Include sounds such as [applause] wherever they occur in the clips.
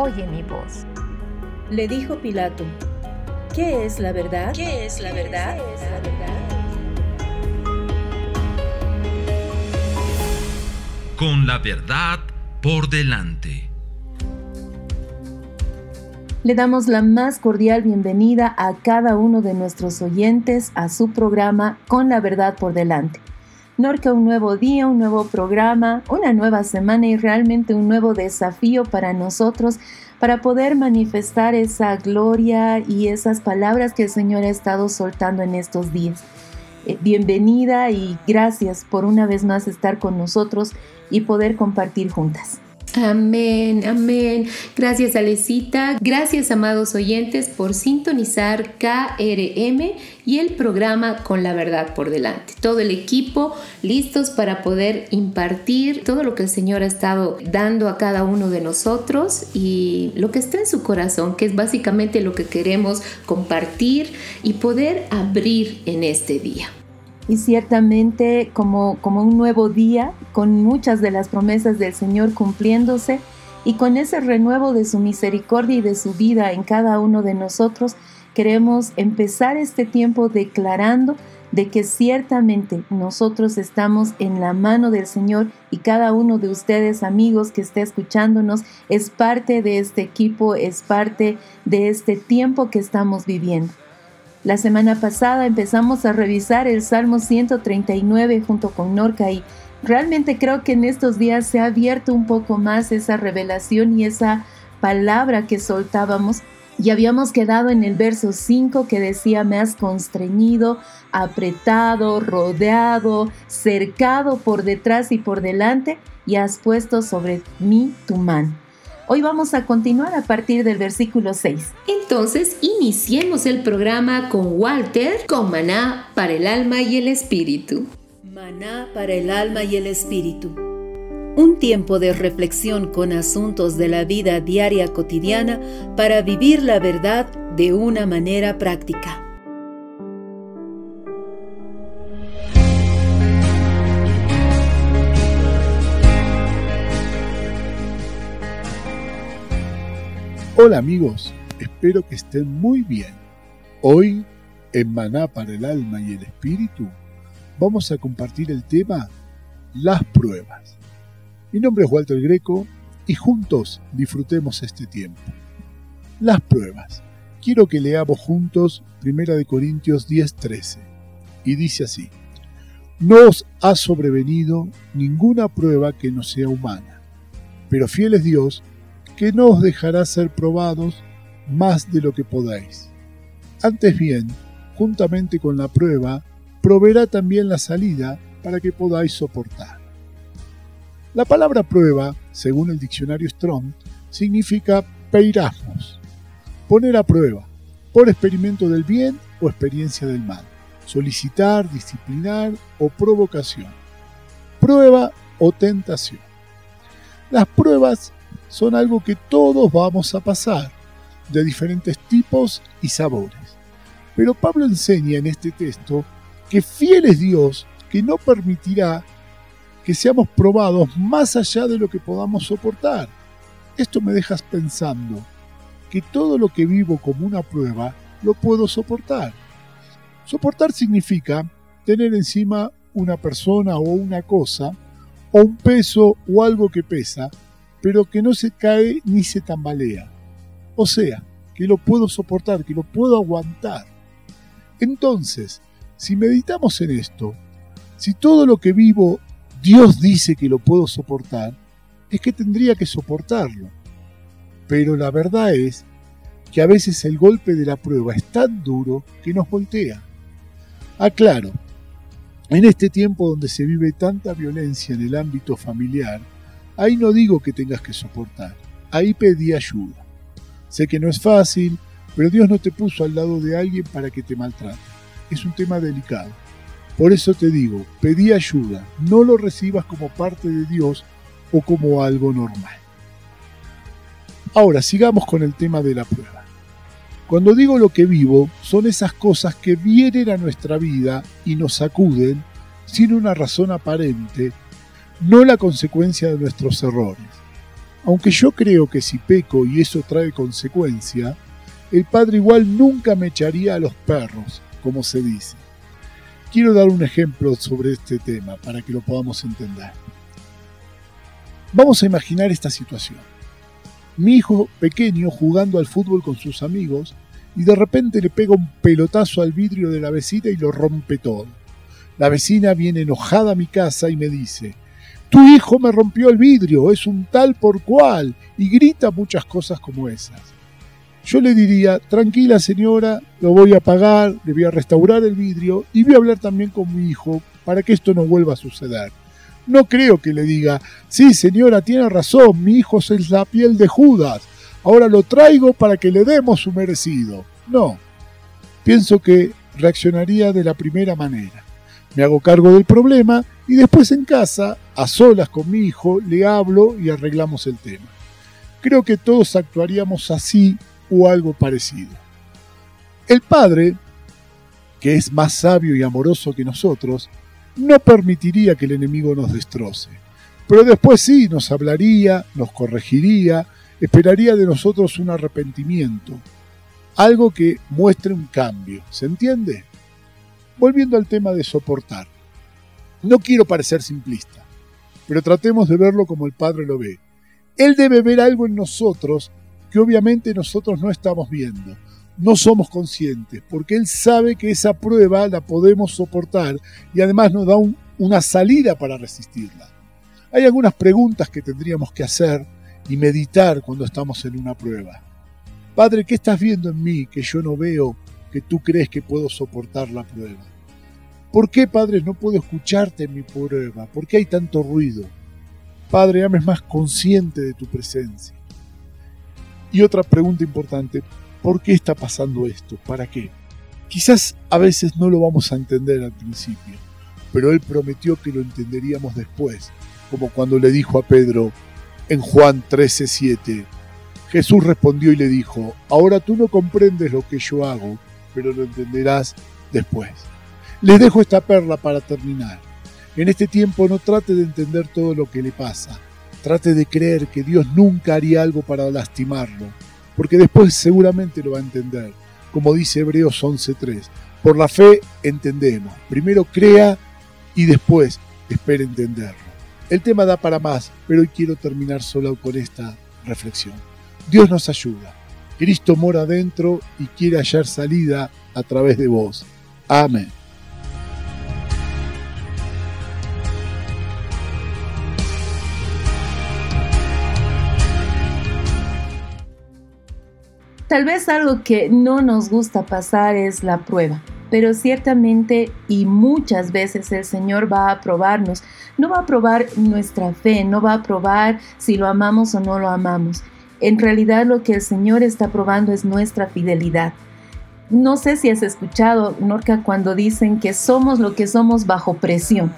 oye mi voz. Le dijo Pilato, ¿qué es la verdad? ¿Qué es la verdad? es la verdad? Con la verdad por delante. Le damos la más cordial bienvenida a cada uno de nuestros oyentes a su programa Con la verdad por delante. Norca, un nuevo día, un nuevo programa, una nueva semana y realmente un nuevo desafío para nosotros para poder manifestar esa gloria y esas palabras que el Señor ha estado soltando en estos días. Eh, bienvenida y gracias por una vez más estar con nosotros y poder compartir juntas. Amén, amén. Gracias Alecita. Gracias amados oyentes por sintonizar KRM y el programa con la verdad por delante. Todo el equipo listos para poder impartir todo lo que el Señor ha estado dando a cada uno de nosotros y lo que está en su corazón, que es básicamente lo que queremos compartir y poder abrir en este día y ciertamente como, como un nuevo día, con muchas de las promesas del Señor cumpliéndose y con ese renuevo de su misericordia y de su vida en cada uno de nosotros, queremos empezar este tiempo declarando de que ciertamente nosotros estamos en la mano del Señor y cada uno de ustedes amigos que esté escuchándonos es parte de este equipo, es parte de este tiempo que estamos viviendo. La semana pasada empezamos a revisar el Salmo 139 junto con Norca y realmente creo que en estos días se ha abierto un poco más esa revelación y esa palabra que soltábamos. Y habíamos quedado en el verso 5 que decía, me has constreñido, apretado, rodeado, cercado por detrás y por delante y has puesto sobre mí tu mano. Hoy vamos a continuar a partir del versículo 6. Entonces, iniciemos el programa con Walter, con maná para el alma y el espíritu. Maná para el alma y el espíritu. Un tiempo de reflexión con asuntos de la vida diaria cotidiana para vivir la verdad de una manera práctica. Hola amigos, espero que estén muy bien. Hoy, en Maná para el alma y el espíritu, vamos a compartir el tema Las pruebas. Mi nombre es Walter Greco y juntos disfrutemos este tiempo. Las pruebas. Quiero que leamos juntos 1 Corintios 10:13 y dice así, No os ha sobrevenido ninguna prueba que no sea humana, pero fiel es Dios que no os dejará ser probados más de lo que podáis. Antes bien, juntamente con la prueba, proveerá también la salida para que podáis soportar. La palabra prueba, según el diccionario Strong, significa peirasmos, poner a prueba, por experimento del bien o experiencia del mal, solicitar, disciplinar o provocación, prueba o tentación. Las pruebas son algo que todos vamos a pasar, de diferentes tipos y sabores. Pero Pablo enseña en este texto que fiel es Dios que no permitirá que seamos probados más allá de lo que podamos soportar. Esto me dejas pensando que todo lo que vivo como una prueba lo puedo soportar. Soportar significa tener encima una persona o una cosa, o un peso o algo que pesa, pero que no se cae ni se tambalea. O sea, que lo puedo soportar, que lo puedo aguantar. Entonces, si meditamos en esto, si todo lo que vivo Dios dice que lo puedo soportar, es que tendría que soportarlo. Pero la verdad es que a veces el golpe de la prueba es tan duro que nos voltea. Aclaro, en este tiempo donde se vive tanta violencia en el ámbito familiar, ahí no digo que tengas que soportar, ahí pedí ayuda. Sé que no es fácil, pero Dios no te puso al lado de alguien para que te maltrate. Es un tema delicado. Por eso te digo, pedí ayuda, no lo recibas como parte de Dios o como algo normal. Ahora, sigamos con el tema de la prueba. Cuando digo lo que vivo, son esas cosas que vienen a nuestra vida y nos sacuden sin una razón aparente, no la consecuencia de nuestros errores. Aunque yo creo que si peco y eso trae consecuencia, el Padre igual nunca me echaría a los perros, como se dice. Quiero dar un ejemplo sobre este tema para que lo podamos entender. Vamos a imaginar esta situación. Mi hijo pequeño jugando al fútbol con sus amigos y de repente le pega un pelotazo al vidrio de la vecina y lo rompe todo. La vecina viene enojada a mi casa y me dice, tu hijo me rompió el vidrio, es un tal por cual, y grita muchas cosas como esas. Yo le diría, tranquila señora, lo voy a pagar, le voy a restaurar el vidrio y voy a hablar también con mi hijo para que esto no vuelva a suceder. No creo que le diga, sí señora, tiene razón, mi hijo es la piel de Judas, ahora lo traigo para que le demos su merecido. No, pienso que reaccionaría de la primera manera. Me hago cargo del problema y después en casa, a solas con mi hijo, le hablo y arreglamos el tema. Creo que todos actuaríamos así o algo parecido. El Padre, que es más sabio y amoroso que nosotros, no permitiría que el enemigo nos destroce. Pero después sí, nos hablaría, nos corregiría, esperaría de nosotros un arrepentimiento, algo que muestre un cambio. ¿Se entiende? Volviendo al tema de soportar. No quiero parecer simplista, pero tratemos de verlo como el Padre lo ve. Él debe ver algo en nosotros que obviamente nosotros no estamos viendo, no somos conscientes, porque Él sabe que esa prueba la podemos soportar y además nos da una salida para resistirla. Hay algunas preguntas que tendríamos que hacer y meditar cuando estamos en una prueba. Padre, ¿qué estás viendo en mí que yo no veo que tú crees que puedo soportar la prueba? ¿Por qué, Padre, no puedo escucharte en mi prueba? ¿Por qué hay tanto ruido? Padre, es más consciente de tu presencia. Y otra pregunta importante, ¿por qué está pasando esto? ¿Para qué? Quizás a veces no lo vamos a entender al principio, pero Él prometió que lo entenderíamos después, como cuando le dijo a Pedro en Juan 13:7, Jesús respondió y le dijo, ahora tú no comprendes lo que yo hago, pero lo entenderás después. Les dejo esta perla para terminar. En este tiempo no trate de entender todo lo que le pasa Trate de creer que Dios nunca haría algo para lastimarlo, porque después seguramente lo va a entender. Como dice Hebreos 11.3, por la fe entendemos. Primero crea y después espere entenderlo. El tema da para más, pero hoy quiero terminar solo con esta reflexión. Dios nos ayuda. Cristo mora dentro y quiere hallar salida a través de vos. Amén. Tal vez algo que no nos gusta pasar es la prueba, pero ciertamente y muchas veces el Señor va a probarnos. No va a probar nuestra fe, no va a probar si lo amamos o no lo amamos. En realidad lo que el Señor está probando es nuestra fidelidad. No sé si has escuchado, Norca, cuando dicen que somos lo que somos bajo presión.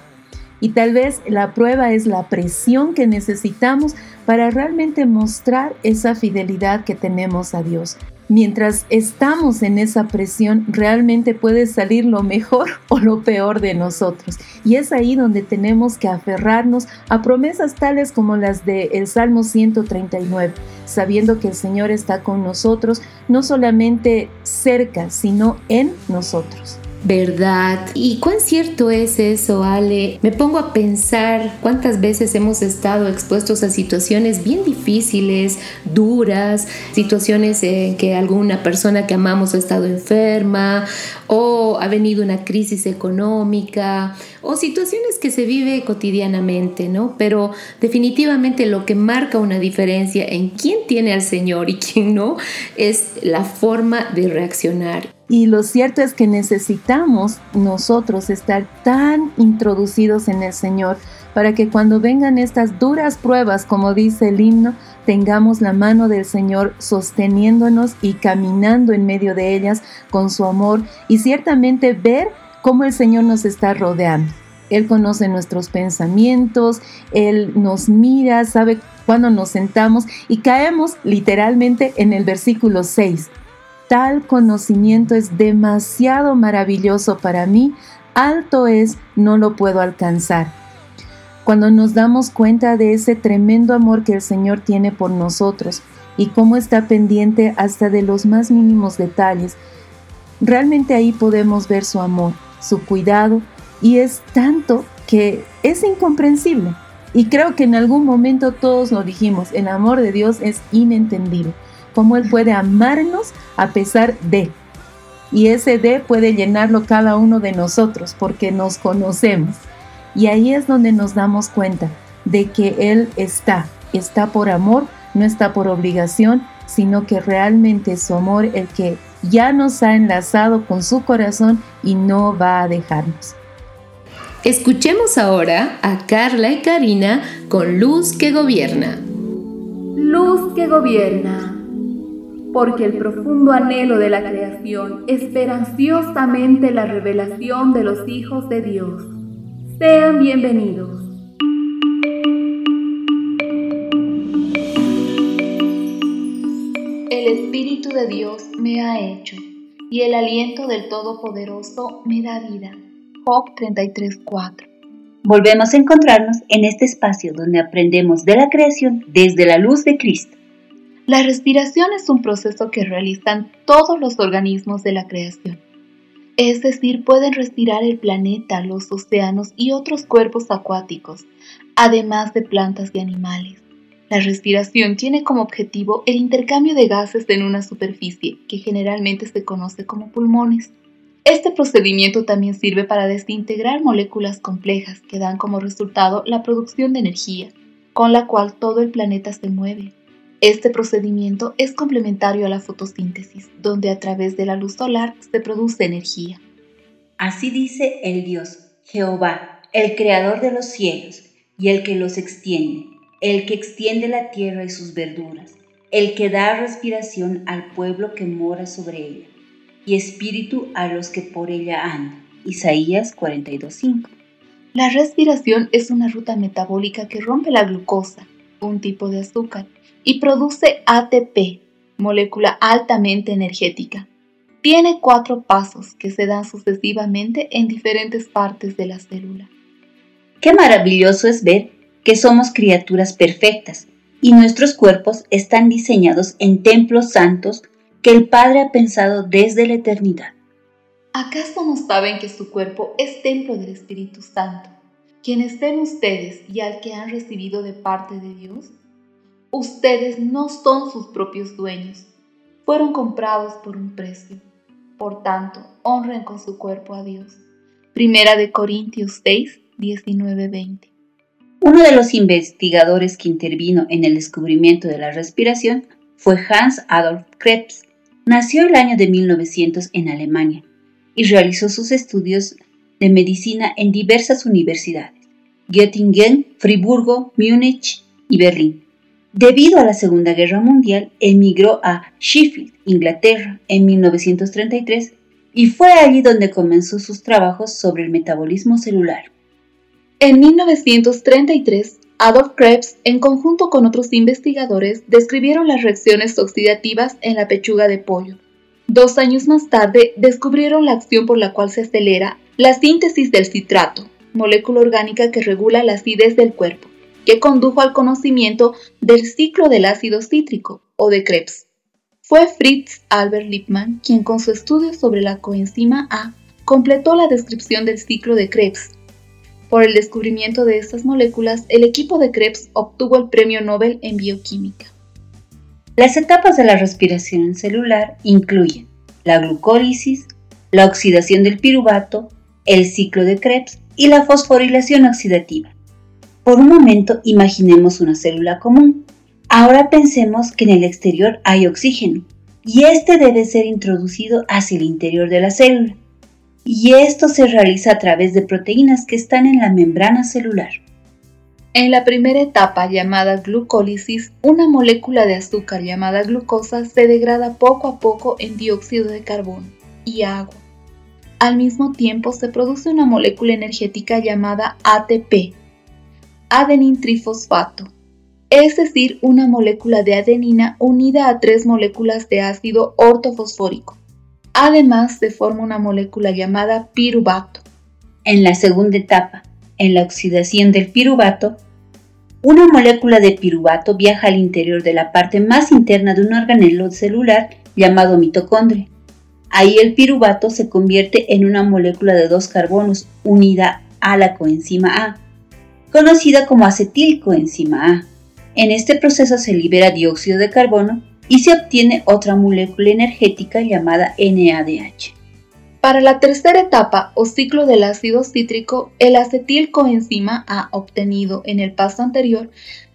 Y tal vez la prueba es la presión que necesitamos para realmente mostrar esa fidelidad que tenemos a Dios. Mientras estamos en esa presión, realmente puede salir lo mejor [laughs] o lo peor de nosotros. Y es ahí donde tenemos que aferrarnos a promesas tales como las del el Salmo 139, sabiendo que el Señor está con nosotros, no solamente cerca, sino en nosotros. Verdad. ¿Y cuán cierto es eso, Ale? Me pongo a pensar cuántas veces hemos estado expuestos a situaciones bien difíciles, duras, situaciones en que alguna persona que amamos ha estado enferma o ha venido una crisis económica o situaciones que se vive cotidianamente, ¿no? Pero definitivamente lo que marca una diferencia en quién tiene al Señor y quién no es la forma de reaccionar. Y lo cierto es que necesitamos nosotros estar tan introducidos en el Señor para que cuando vengan estas duras pruebas, como dice el himno, tengamos la mano del Señor sosteniéndonos y caminando en medio de ellas con su amor y ciertamente ver cómo el Señor nos está rodeando. Él conoce nuestros pensamientos, Él nos mira, sabe cuándo nos sentamos y caemos literalmente en el versículo 6 tal conocimiento es demasiado maravilloso para mí, alto es, no lo puedo alcanzar. Cuando nos damos cuenta de ese tremendo amor que el Señor tiene por nosotros y cómo está pendiente hasta de los más mínimos detalles, realmente ahí podemos ver su amor, su cuidado y es tanto que es incomprensible. Y creo que en algún momento todos lo dijimos, el amor de Dios es inentendible cómo Él puede amarnos a pesar de. Y ese de puede llenarlo cada uno de nosotros porque nos conocemos. Y ahí es donde nos damos cuenta de que Él está, está por amor, no está por obligación, sino que realmente es su amor el que ya nos ha enlazado con su corazón y no va a dejarnos. Escuchemos ahora a Carla y Karina con Luz que Gobierna. Luz que Gobierna porque el profundo anhelo de la creación espera ansiosamente la revelación de los hijos de Dios. Sean bienvenidos. El Espíritu de Dios me ha hecho, y el aliento del Todopoderoso me da vida. Job 33:4 Volvemos a encontrarnos en este espacio donde aprendemos de la creación desde la luz de Cristo. La respiración es un proceso que realizan todos los organismos de la creación. Es decir, pueden respirar el planeta, los océanos y otros cuerpos acuáticos, además de plantas y animales. La respiración tiene como objetivo el intercambio de gases en una superficie, que generalmente se conoce como pulmones. Este procedimiento también sirve para desintegrar moléculas complejas que dan como resultado la producción de energía, con la cual todo el planeta se mueve. Este procedimiento es complementario a la fotosíntesis, donde a través de la luz solar se produce energía. Así dice el Dios, Jehová, el creador de los cielos y el que los extiende, el que extiende la tierra y sus verduras, el que da respiración al pueblo que mora sobre ella, y espíritu a los que por ella andan. Isaías 42:5. La respiración es una ruta metabólica que rompe la glucosa, un tipo de azúcar, y produce ATP, molécula altamente energética. Tiene cuatro pasos que se dan sucesivamente en diferentes partes de la célula. Qué maravilloso es ver que somos criaturas perfectas y nuestros cuerpos están diseñados en templos santos que el Padre ha pensado desde la eternidad. ¿Acaso no saben que su cuerpo es templo del Espíritu Santo, quien estén ustedes y al que han recibido de parte de Dios? Ustedes no son sus propios dueños, fueron comprados por un precio. Por tanto, honren con su cuerpo a Dios. Primera de Corintios 6, 19, 20. Uno de los investigadores que intervino en el descubrimiento de la respiración fue Hans Adolf Krebs. Nació el año de 1900 en Alemania y realizó sus estudios de medicina en diversas universidades, Göttingen, Friburgo, Múnich y Berlín. Debido a la Segunda Guerra Mundial, emigró a Sheffield, Inglaterra, en 1933 y fue allí donde comenzó sus trabajos sobre el metabolismo celular. En 1933, Adolf Krebs, en conjunto con otros investigadores, describieron las reacciones oxidativas en la pechuga de pollo. Dos años más tarde, descubrieron la acción por la cual se acelera la síntesis del citrato, molécula orgánica que regula la acidez del cuerpo que condujo al conocimiento del ciclo del ácido cítrico o de Krebs. Fue Fritz Albert Lippmann quien con su estudio sobre la coenzima A completó la descripción del ciclo de Krebs. Por el descubrimiento de estas moléculas, el equipo de Krebs obtuvo el Premio Nobel en Bioquímica. Las etapas de la respiración celular incluyen la glucólisis, la oxidación del piruvato, el ciclo de Krebs y la fosforilación oxidativa. Por un momento imaginemos una célula común. Ahora pensemos que en el exterior hay oxígeno y este debe ser introducido hacia el interior de la célula. Y esto se realiza a través de proteínas que están en la membrana celular. En la primera etapa llamada glucólisis, una molécula de azúcar llamada glucosa se degrada poco a poco en dióxido de carbono y agua. Al mismo tiempo se produce una molécula energética llamada ATP, adenin trifosfato, es decir, una molécula de adenina unida a tres moléculas de ácido ortofosfórico. Además, se forma una molécula llamada piruvato. En la segunda etapa, en la oxidación del piruvato, una molécula de piruvato viaja al interior de la parte más interna de un organelo celular llamado mitocondria. Ahí el piruvato se convierte en una molécula de dos carbonos unida a la coenzima A conocida como acetilcoenzima A. En este proceso se libera dióxido de carbono y se obtiene otra molécula energética llamada NADH. Para la tercera etapa o ciclo del ácido cítrico, el acetilcoenzima A obtenido en el paso anterior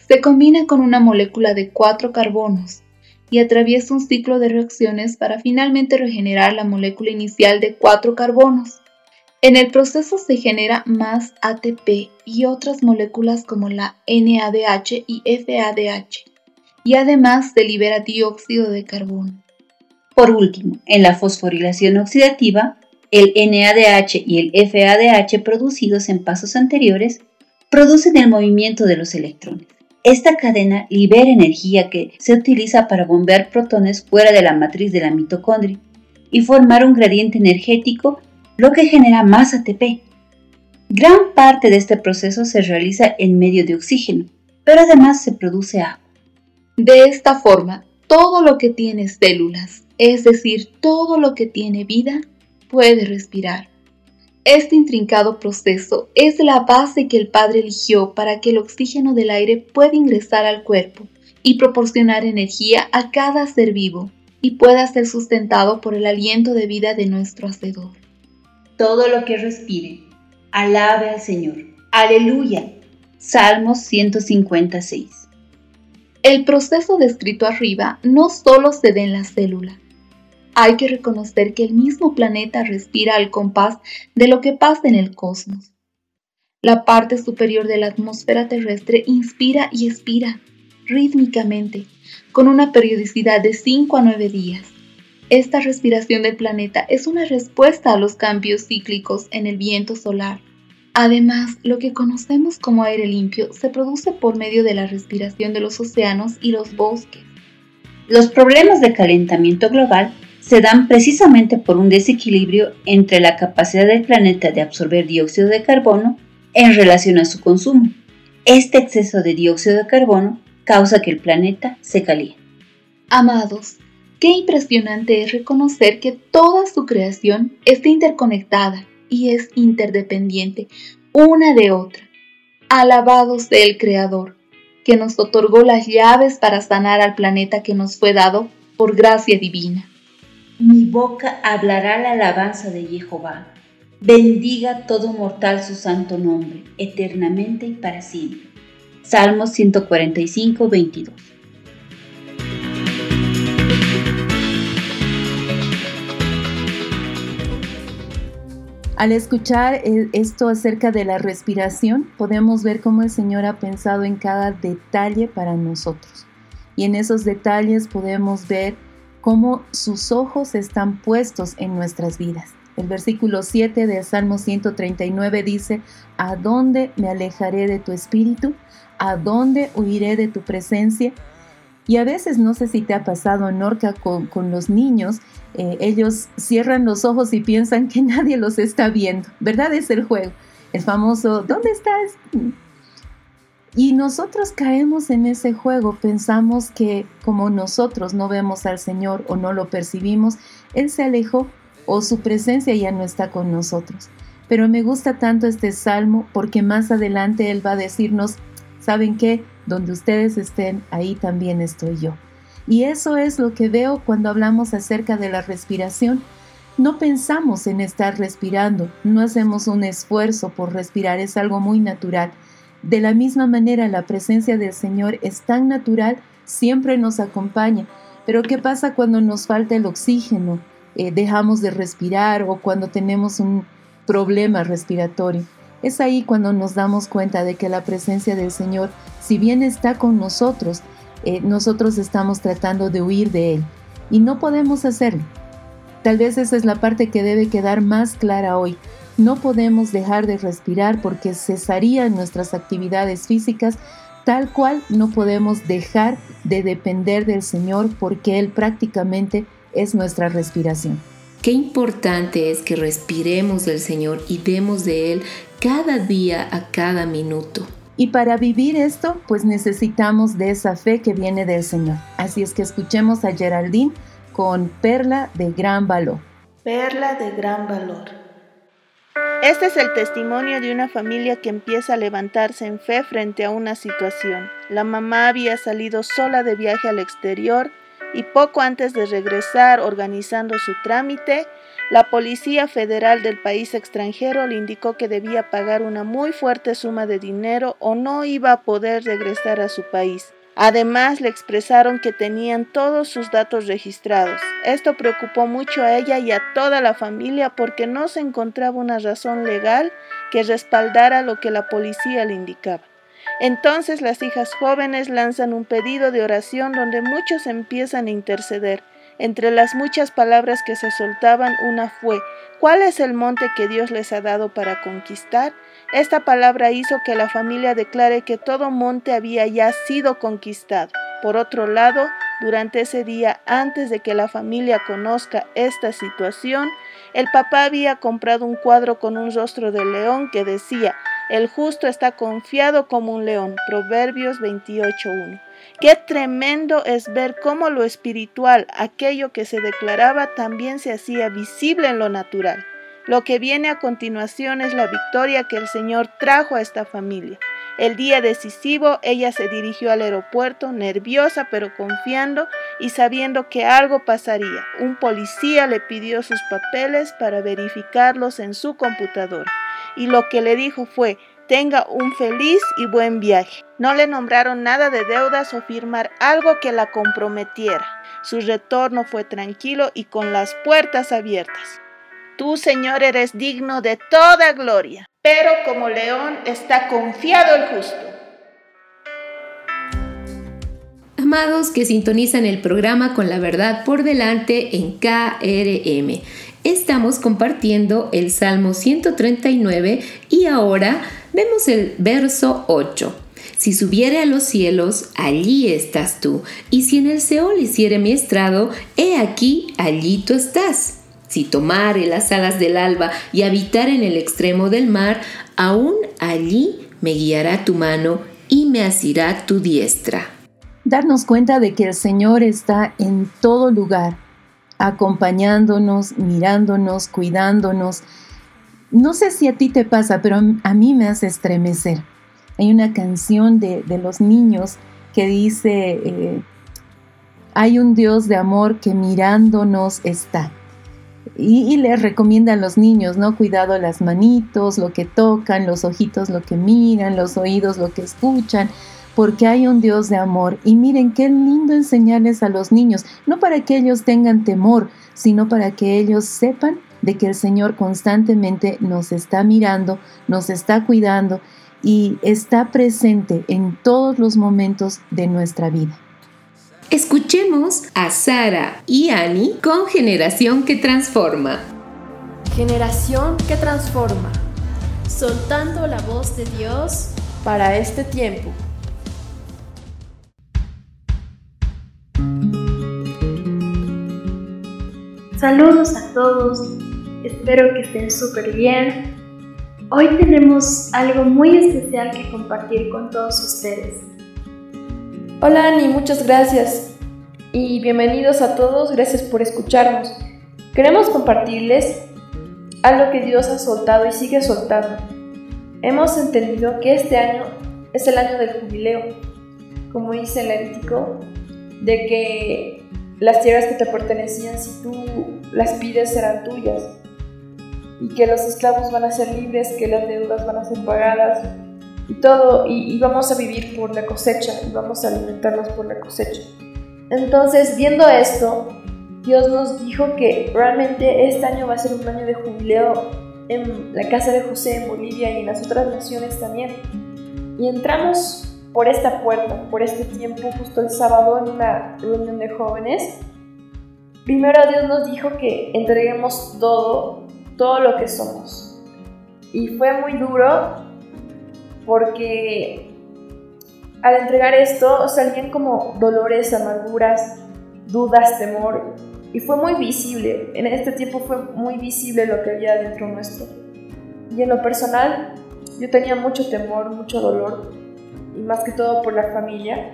se combina con una molécula de cuatro carbonos y atraviesa un ciclo de reacciones para finalmente regenerar la molécula inicial de cuatro carbonos. En el proceso se genera más ATP y otras moléculas como la NADH y FADH, y además se libera dióxido de carbono. Por último, en la fosforilación oxidativa, el NADH y el FADH producidos en pasos anteriores producen el movimiento de los electrones. Esta cadena libera energía que se utiliza para bombear protones fuera de la matriz de la mitocondria y formar un gradiente energético lo que genera más ATP. Gran parte de este proceso se realiza en medio de oxígeno, pero además se produce agua. De esta forma, todo lo que tiene células, es decir, todo lo que tiene vida, puede respirar. Este intrincado proceso es la base que el Padre eligió para que el oxígeno del aire pueda ingresar al cuerpo y proporcionar energía a cada ser vivo y pueda ser sustentado por el aliento de vida de nuestro Hacedor todo lo que respire. Alabe al Señor. Aleluya. Salmos 156. El proceso descrito arriba no solo se ve en la célula. Hay que reconocer que el mismo planeta respira al compás de lo que pasa en el cosmos. La parte superior de la atmósfera terrestre inspira y expira rítmicamente, con una periodicidad de 5 a 9 días. Esta respiración del planeta es una respuesta a los cambios cíclicos en el viento solar. Además, lo que conocemos como aire limpio se produce por medio de la respiración de los océanos y los bosques. Los problemas de calentamiento global se dan precisamente por un desequilibrio entre la capacidad del planeta de absorber dióxido de carbono en relación a su consumo. Este exceso de dióxido de carbono causa que el planeta se caliente. Amados, Qué impresionante es reconocer que toda su creación está interconectada y es interdependiente una de otra. Alabado sea el Creador, que nos otorgó las llaves para sanar al planeta que nos fue dado por gracia divina. Mi boca hablará la alabanza de Jehová. Bendiga todo mortal su santo nombre, eternamente y para siempre. Salmos 145, 22. Al escuchar eh, esto acerca de la respiración, podemos ver cómo el Señor ha pensado en cada detalle para nosotros. Y en esos detalles podemos ver cómo sus ojos están puestos en nuestras vidas. El versículo 7 del Salmo 139 dice, ¿A dónde me alejaré de tu espíritu? ¿A dónde huiré de tu presencia? Y a veces, no sé si te ha pasado, Norca, con, con los niños, eh, ellos cierran los ojos y piensan que [laughs] nadie los está viendo, ¿verdad? Es el juego, el famoso, ¿dónde estás? Y nosotros caemos en ese juego, pensamos que como nosotros no vemos al Señor o no lo percibimos, Él se alejó o su presencia ya no está con nosotros. Pero me gusta tanto este salmo porque más adelante Él va a decirnos, ¿saben qué? Donde ustedes estén, ahí también estoy yo. Y eso es lo que veo cuando hablamos acerca de la respiración. No pensamos en estar respirando, no hacemos un esfuerzo por respirar, es algo muy natural. De la misma manera, la presencia del Señor es tan natural, siempre nos acompaña. Pero ¿qué pasa cuando nos falta el oxígeno? Eh, dejamos de respirar o cuando tenemos un problema respiratorio. Es ahí cuando nos damos cuenta de que la presencia del Señor, si bien está con nosotros, eh, nosotros estamos tratando de huir de Él y no podemos hacerlo. Tal vez esa es la parte que debe quedar más clara hoy. No podemos dejar de respirar porque cesarían nuestras actividades físicas, tal cual no podemos dejar de depender del Señor porque Él prácticamente es nuestra respiración. Qué importante es que respiremos del Señor y demos de Él cada día a cada minuto. Y para vivir esto, pues necesitamos de esa fe que viene del Señor. Así es que escuchemos a Geraldine con Perla de Gran Valor. Perla de Gran Valor. Este es el testimonio de una familia que empieza a levantarse en fe frente a una situación. La mamá había salido sola de viaje al exterior y poco antes de regresar organizando su trámite, la Policía Federal del país extranjero le indicó que debía pagar una muy fuerte suma de dinero o no iba a poder regresar a su país. Además, le expresaron que tenían todos sus datos registrados. Esto preocupó mucho a ella y a toda la familia porque no se encontraba una razón legal que respaldara lo que la policía le indicaba. Entonces las hijas jóvenes lanzan un pedido de oración donde muchos empiezan a interceder. Entre las muchas palabras que se soltaban, una fue, ¿cuál es el monte que Dios les ha dado para conquistar? Esta palabra hizo que la familia declare que todo monte había ya sido conquistado. Por otro lado, durante ese día, antes de que la familia conozca esta situación, el papá había comprado un cuadro con un rostro de león que decía, el justo está confiado como un león. Proverbios 28.1. Qué tremendo es ver cómo lo espiritual, aquello que se declaraba, también se hacía visible en lo natural. Lo que viene a continuación es la victoria que el Señor trajo a esta familia. El día decisivo, ella se dirigió al aeropuerto, nerviosa pero confiando y sabiendo que algo pasaría. Un policía le pidió sus papeles para verificarlos en su computadora y lo que le dijo fue, tenga un feliz y buen viaje. No le nombraron nada de deudas o firmar algo que la comprometiera. Su retorno fue tranquilo y con las puertas abiertas. Tú, Señor, eres digno de toda gloria, pero como león está confiado el justo. Amados que sintonizan el programa con la verdad por delante en KRM estamos compartiendo el Salmo 139 y ahora vemos el verso 8. Si subiere a los cielos, allí estás tú, y si en el Seol hiciere mi estrado, he aquí, allí tú estás. Si tomare las alas del alba y habitar en el extremo del mar, aún allí me guiará tu mano y me asirá tu diestra. Darnos cuenta de que el Señor está en todo lugar, acompañándonos, mirándonos, cuidándonos. No sé si a ti te pasa, pero a mí me hace estremecer. Hay una canción de, los niños que dice, eh, hay un Dios de amor que mirándonos está. Y, y les recomienda a los niños, ¿no? Cuidado las manitos, lo que tocan, los ojitos, lo que miran, los oídos, lo que escuchan porque hay un Dios de amor. Y miren qué lindo enseñarles a los niños, no para que ellos tengan temor, sino para que ellos sepan de que el Señor constantemente nos está mirando, nos está cuidando y está presente en todos los momentos de nuestra vida. Escuchemos a Sara y Annie con Generación que Transforma. Generación que Transforma. Soltando la voz de Dios para este tiempo. Saludos a todos, espero que estén súper bien. Hoy tenemos algo muy especial que compartir con todos ustedes. Hola Ani, muchas gracias y bienvenidos a todos, gracias por escucharnos. queremos compartirles algo que Dios ha soltado y sigue soltando. Hemos entendido que este año es el año del jubileo, como dice el Levítico, de que las tierras que te pertenecían, si tú las pides, serán tuyas, y que los esclavos van a ser libres, que las deudas van a ser pagadas, y todo, y, vamos a vivir por la cosecha, y vamos a alimentarnos por la cosecha. Entonces, viendo esto, Dios nos dijo que realmente este año va a ser un año de jubileo en la casa de José en Bolivia y en las otras naciones también. Y entramos por esta puerta, por este tiempo, justo el sábado en una reunión de jóvenes. Primero Dios nos dijo que entreguemos todo, todo lo que somos. Y fue muy duro porque al entregar esto salían como dolores, amarguras, dudas, temor. Y fue muy visible, en este tiempo fue muy visible lo que había dentro nuestro. Y en lo personal, yo tenía mucho temor, mucho dolor, y más que todo por la familia.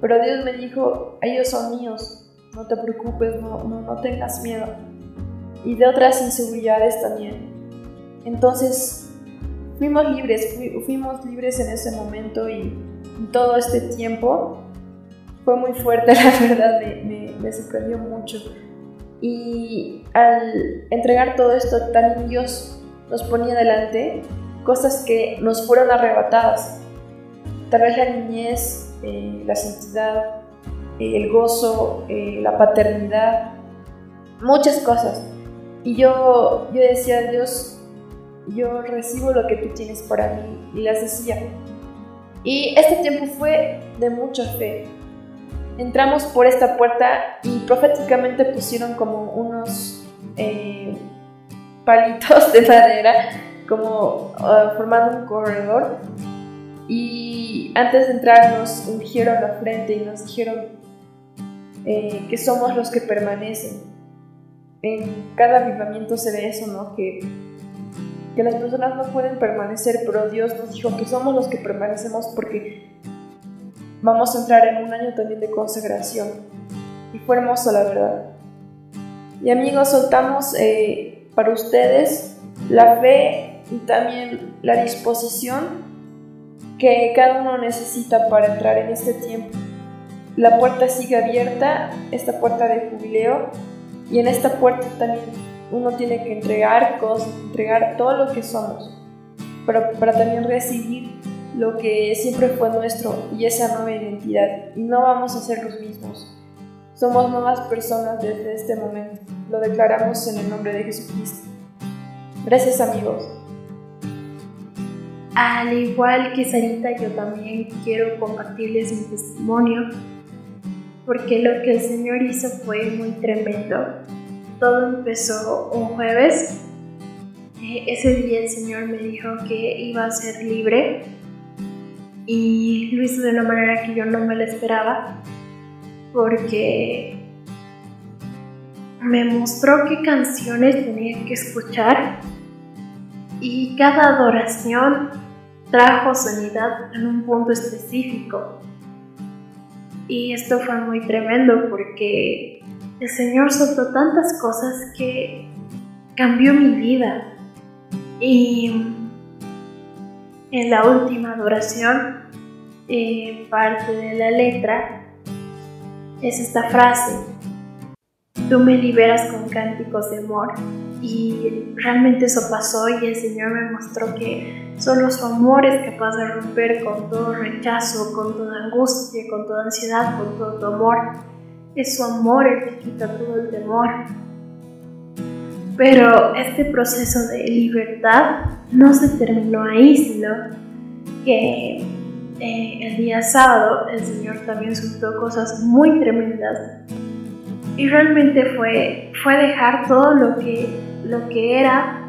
Pero Dios me dijo, ellos son míos, no te preocupes, no, no, tengas miedo. Y de otras inseguridades también. Entonces fuimos libres, fuimos libres en ese momento y todo este tiempo fue muy fuerte, [laughs] la verdad, me, me, sorprendió mucho. Y al entregar todo esto, también Dios nos ponía delante cosas que nos fueron arrebatadas. Vez la niñez, eh, la santidad, eh, el gozo, eh, la paternidad, muchas cosas. Y yo, yo decía, Dios, yo recibo lo que tú tienes para mí y las decía. Y este tiempo fue de mucha fe. Entramos por esta puerta y proféticamente pusieron como unos eh, palitos [laughs] de madera, como ah, formando un corredor. Y antes de entrar nos ungieron la frente y nos dijeron eh, que somos los que permanecen. En cada avivamiento se ve eso, ¿no? Que que las personas no pueden permanecer, pero Dios nos dijo que somos los que permanecemos porque vamos a entrar en un año también de consagración. Y fue hermoso, la verdad. Y amigos, soltamos eh, para ustedes la fe y también la disposición que cada uno necesita para entrar en este tiempo. La puerta sigue abierta, esta puerta de jubileo, y en esta puerta también uno tiene que entregar cosas, entregar todo lo que somos, pero para también recibir lo que siempre fue nuestro y esa nueva identidad. Y no vamos a ser los mismos. Somos nuevas personas desde este momento. Lo declaramos en el nombre de Jesucristo. Gracias amigos. Al igual que Sarita, yo también quiero compartirles mi testimonio, porque lo que el Señor hizo fue muy tremendo todo empezó un jueves. Eh, ese día el Señor me dijo que iba a ser libre y lo hizo de una manera que yo no me lo esperaba porque me mostró qué canciones tenía que escuchar y cada adoración trajo sanidad en un punto específico. Y esto fue muy tremendo porque el Señor soltó tantas cosas que cambió mi vida. Y en la última adoración, eh, parte de la letra es esta frase, tú me liberas con cánticos de amor. Y realmente eso pasó y el Señor me mostró que solo su amor es capaz de romper con todo rechazo, con toda angustia, con toda ansiedad, con todo tu amor es su amor el que quita todo el temor. Pero este proceso de libertad no se terminó ahí, sino que eh, el día sábado el Señor también soltó cosas muy tremendas. Y realmente fue, fue dejar todo lo que, lo que era,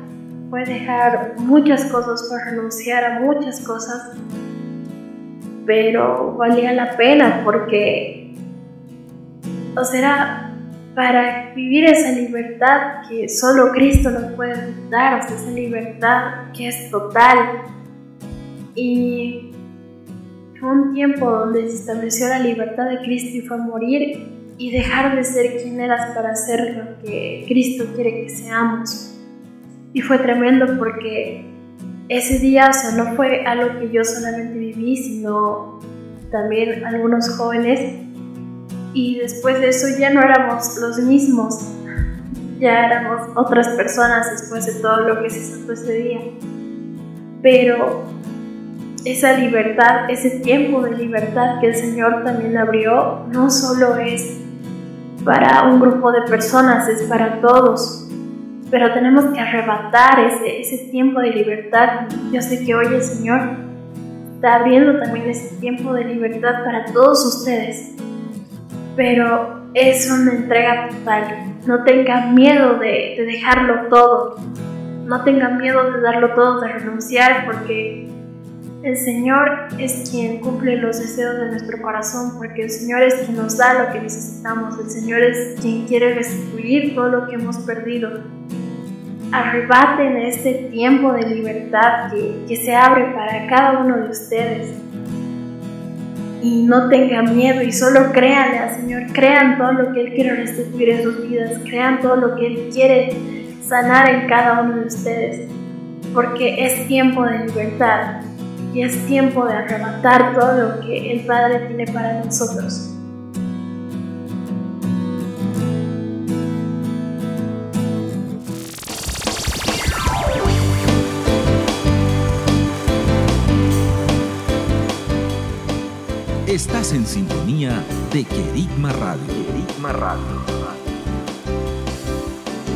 fue dejar muchas cosas, fue renunciar a muchas cosas, pero valía la pena porque o será para vivir esa libertad que solo Cristo nos puede dar, o sea, esa libertad que es total. Y fue un tiempo donde se estableció la libertad de Cristo y fue a morir y dejar de ser quien eras para ser lo que Cristo quiere que seamos. Y fue tremendo porque ese día, o sea, no fue algo que yo solamente viví, sino también algunos jóvenes. Y después de eso ya no éramos los mismos, ya éramos otras personas después de todo lo que se sentó ese día. Pero esa libertad, ese tiempo de libertad que el Señor también abrió, no solo es para un grupo de personas, es para todos. Pero tenemos que arrebatar ese, ese tiempo de libertad. Yo sé que hoy el Señor está abriendo también ese tiempo de libertad para todos ustedes. Pero es una entrega total. No tengan miedo de, de dejarlo todo. No tengan miedo de darlo todo, de renunciar, porque el Señor es quien cumple los deseos de nuestro corazón, porque el Señor es quien nos da lo que necesitamos. El Señor es quien quiere restituir todo lo que hemos perdido. Arrebaten este tiempo de libertad que, que se abre para cada uno de ustedes. Y no tengan miedo y solo créanle al Señor, crean todo lo que Él quiere restituir en sus vidas, crean todo lo que Él quiere sanar en cada uno de ustedes, porque es tiempo de libertad y es tiempo de arrebatar todo lo que el Padre tiene para nosotros. Estás en sintonía de Querigma Radio. Querigma Radio.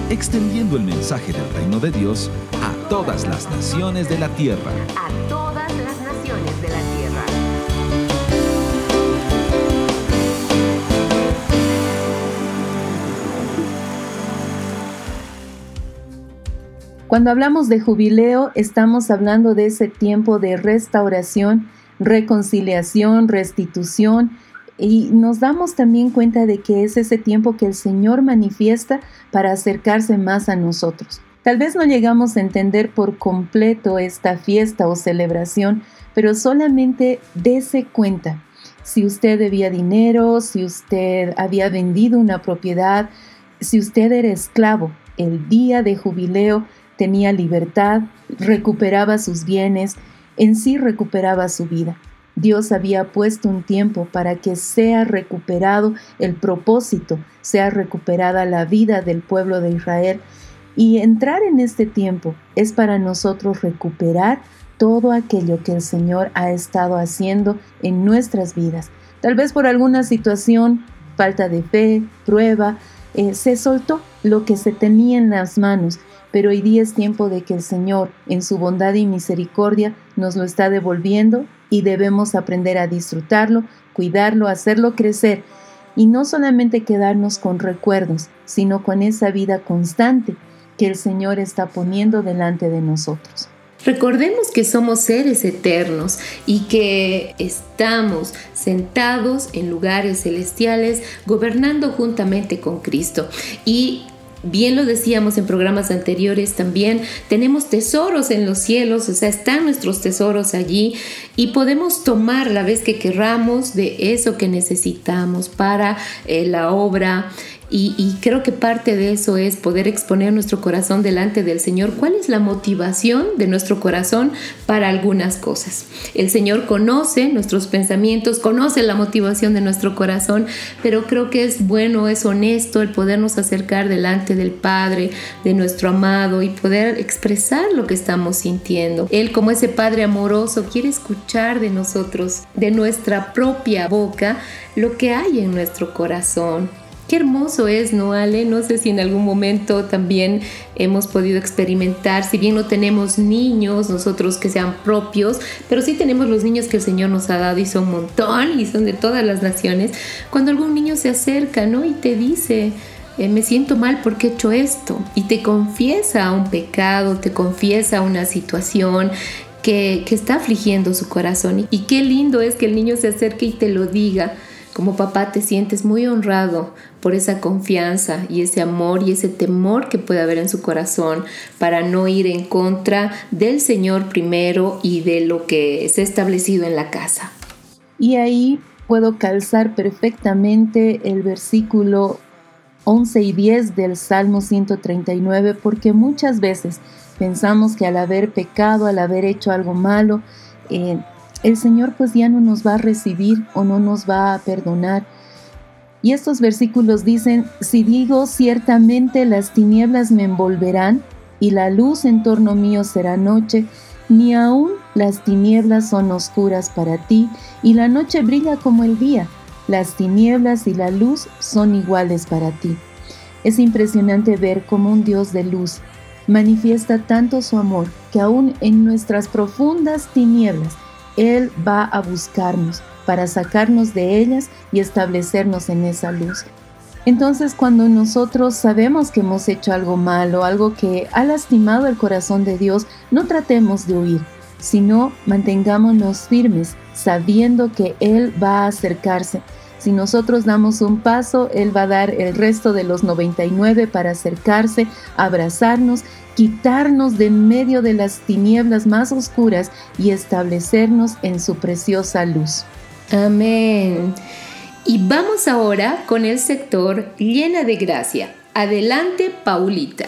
Extendiendo el mensaje del reino de Dios a todas las naciones de la tierra. Cuando hablamos de jubileo, estamos hablando de ese tiempo de restauración, reconciliación, restitución, y nos damos también cuenta de que es ese tiempo que el Señor manifiesta para acercarse más a nosotros. Tal vez no llegamos a entender por completo esta fiesta o celebración, pero solamente dése cuenta. Si usted debía dinero, si usted había vendido una propiedad, si usted era esclavo, el día de jubileo tenía libertad, recuperaba sus bienes, en sí recuperaba su vida. Dios había puesto un tiempo para que sea recuperado el propósito, sea recuperada la vida del pueblo de Israel. Y entrar en este tiempo es para nosotros recuperar todo aquello que el Señor ha estado haciendo en nuestras vidas. Tal vez por alguna situación, falta de fe, prueba, eh, se soltó lo que se tenía en las manos pero hoy día es tiempo de que el Señor, en su bondad y misericordia, nos lo está devolviendo y debemos aprender a disfrutarlo, cuidarlo, hacerlo crecer y no solamente quedarnos con recuerdos, sino con esa vida constante que el Señor está poniendo delante de nosotros. Recordemos que somos seres eternos y que estamos sentados en lugares celestiales gobernando juntamente con Cristo. Y Bien lo decíamos en programas anteriores también, tenemos tesoros en los cielos, o sea, están nuestros tesoros allí y podemos tomar la vez que querramos de eso que necesitamos para eh, la obra y, creo que parte de eso es poder exponer nuestro corazón delante del Señor. ¿Cuál es la motivación de nuestro corazón para algunas cosas? El Señor conoce nuestros pensamientos, conoce la motivación de nuestro corazón, pero creo que es bueno, es honesto el podernos acercar delante del Padre, de nuestro amado y poder expresar lo que estamos sintiendo. Él como ese Padre amoroso quiere escuchar de nosotros, de nuestra propia boca, lo que hay en nuestro corazón. Qué hermoso es, ¿no, Ale? No sé si en algún momento también hemos podido experimentar, si bien no tenemos niños nosotros que sean propios, pero sí tenemos los niños que el Señor nos ha dado y son un montón y son de todas las naciones. Cuando algún niño se acerca, ¿no? Y te dice, eh, me siento mal porque he hecho esto y te confiesa un pecado, te confiesa una situación que, que está afligiendo su corazón. Y qué lindo es que el niño se acerque y te lo diga. Como papá te sientes muy honrado por esa confianza y ese amor y ese temor que puede haber en su corazón para no ir en contra del Señor primero y de lo que se ha establecido en la casa. Y ahí puedo calzar perfectamente el versículo 11 y 10 del Salmo 139 porque muchas veces pensamos que al haber pecado, al haber hecho algo malo, eh, el Señor pues ya no nos va a recibir o no nos va a perdonar. Y estos versículos dicen, si digo ciertamente las tinieblas me envolverán y la luz en torno mío será noche, ni aún las tinieblas son oscuras para ti y la noche brilla como el día. Las tinieblas y la luz son iguales para ti. Es impresionante ver cómo un Dios de luz manifiesta tanto su amor que aún en nuestras profundas tinieblas, Él va a buscarnos para sacarnos de ellas y establecernos en esa luz. Entonces cuando nosotros sabemos que hemos hecho algo malo, algo que ha lastimado el corazón de Dios, no tratemos de huir, sino mantengámonos firmes, sabiendo que Él va a acercarse. Si nosotros damos un paso, Él va a dar el resto de los 99 para acercarse, abrazarnos, quitarnos de en medio de las tinieblas más oscuras y establecernos en su preciosa luz. Amén. Y vamos ahora con el sector llena de gracia. Adelante, Paulita.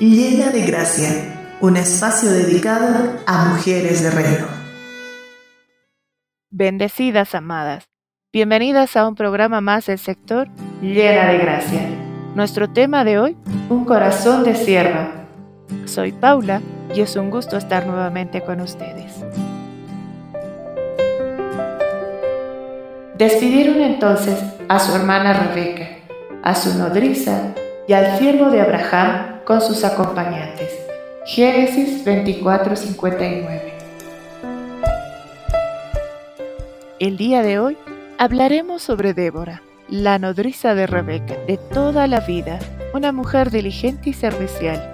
Llena de gracia, un espacio dedicado a mujeres de reino. Bendecidas amadas, bienvenidas a un programa más del sector Llena de gracia. Nuestro tema de hoy, un corazón de sierva. Soy Paula y es un gusto estar nuevamente con ustedes. Despidieron entonces a su hermana Rebeca, a su nodriza y al siervo de Abraham con sus acompañantes. Génesis 24:59. El día de hoy hablaremos sobre Débora, la nodriza de Rebeca de toda la vida, una mujer diligente y servicial.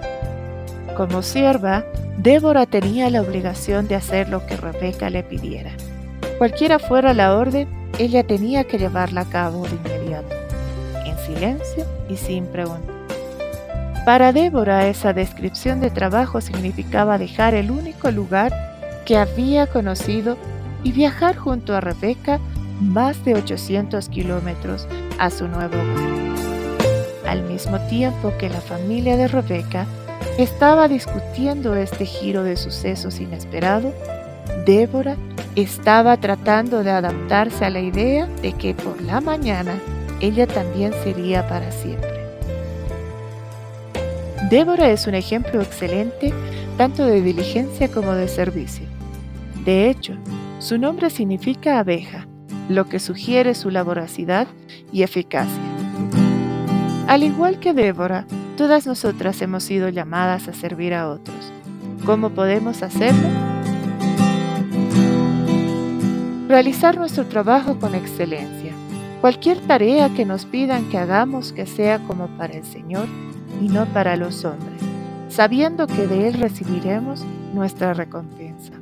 Como sierva, Débora tenía la obligación de hacer lo que Rebeca le pidiera. Cualquiera fuera la orden, ella tenía que llevarla a cabo de inmediato, en silencio y sin preguntar. Para Débora esa descripción de trabajo significaba dejar el único lugar que había conocido y viajar junto a Rebeca más de 800 kilómetros a su nuevo hogar. Al mismo tiempo que la familia de Rebeca estaba discutiendo este giro de sucesos inesperado, Débora estaba tratando de adaptarse a la idea de que por la mañana ella también sería para siempre. Débora es un ejemplo excelente tanto de diligencia como de servicio. De hecho, su nombre significa abeja, lo que sugiere su laboriosidad y eficacia. Al igual que Débora, todas nosotras hemos sido llamadas a servir a otros. ¿Cómo podemos hacerlo? Realizar nuestro trabajo con excelencia. Cualquier tarea que nos pidan que hagamos que sea como para el Señor y no para los hombres, sabiendo que de Él recibiremos nuestra recompensa.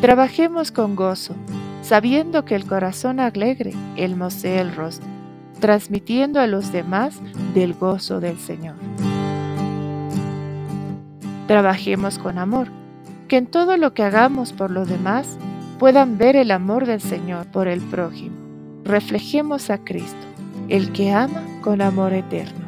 Trabajemos con gozo, sabiendo que el corazón alegre hermosea el rostro, transmitiendo a los demás del gozo del Señor. Trabajemos con amor, que en todo lo que hagamos por los demás puedan ver el amor del Señor por el prójimo. Reflejemos a Cristo, el que ama con amor eterno.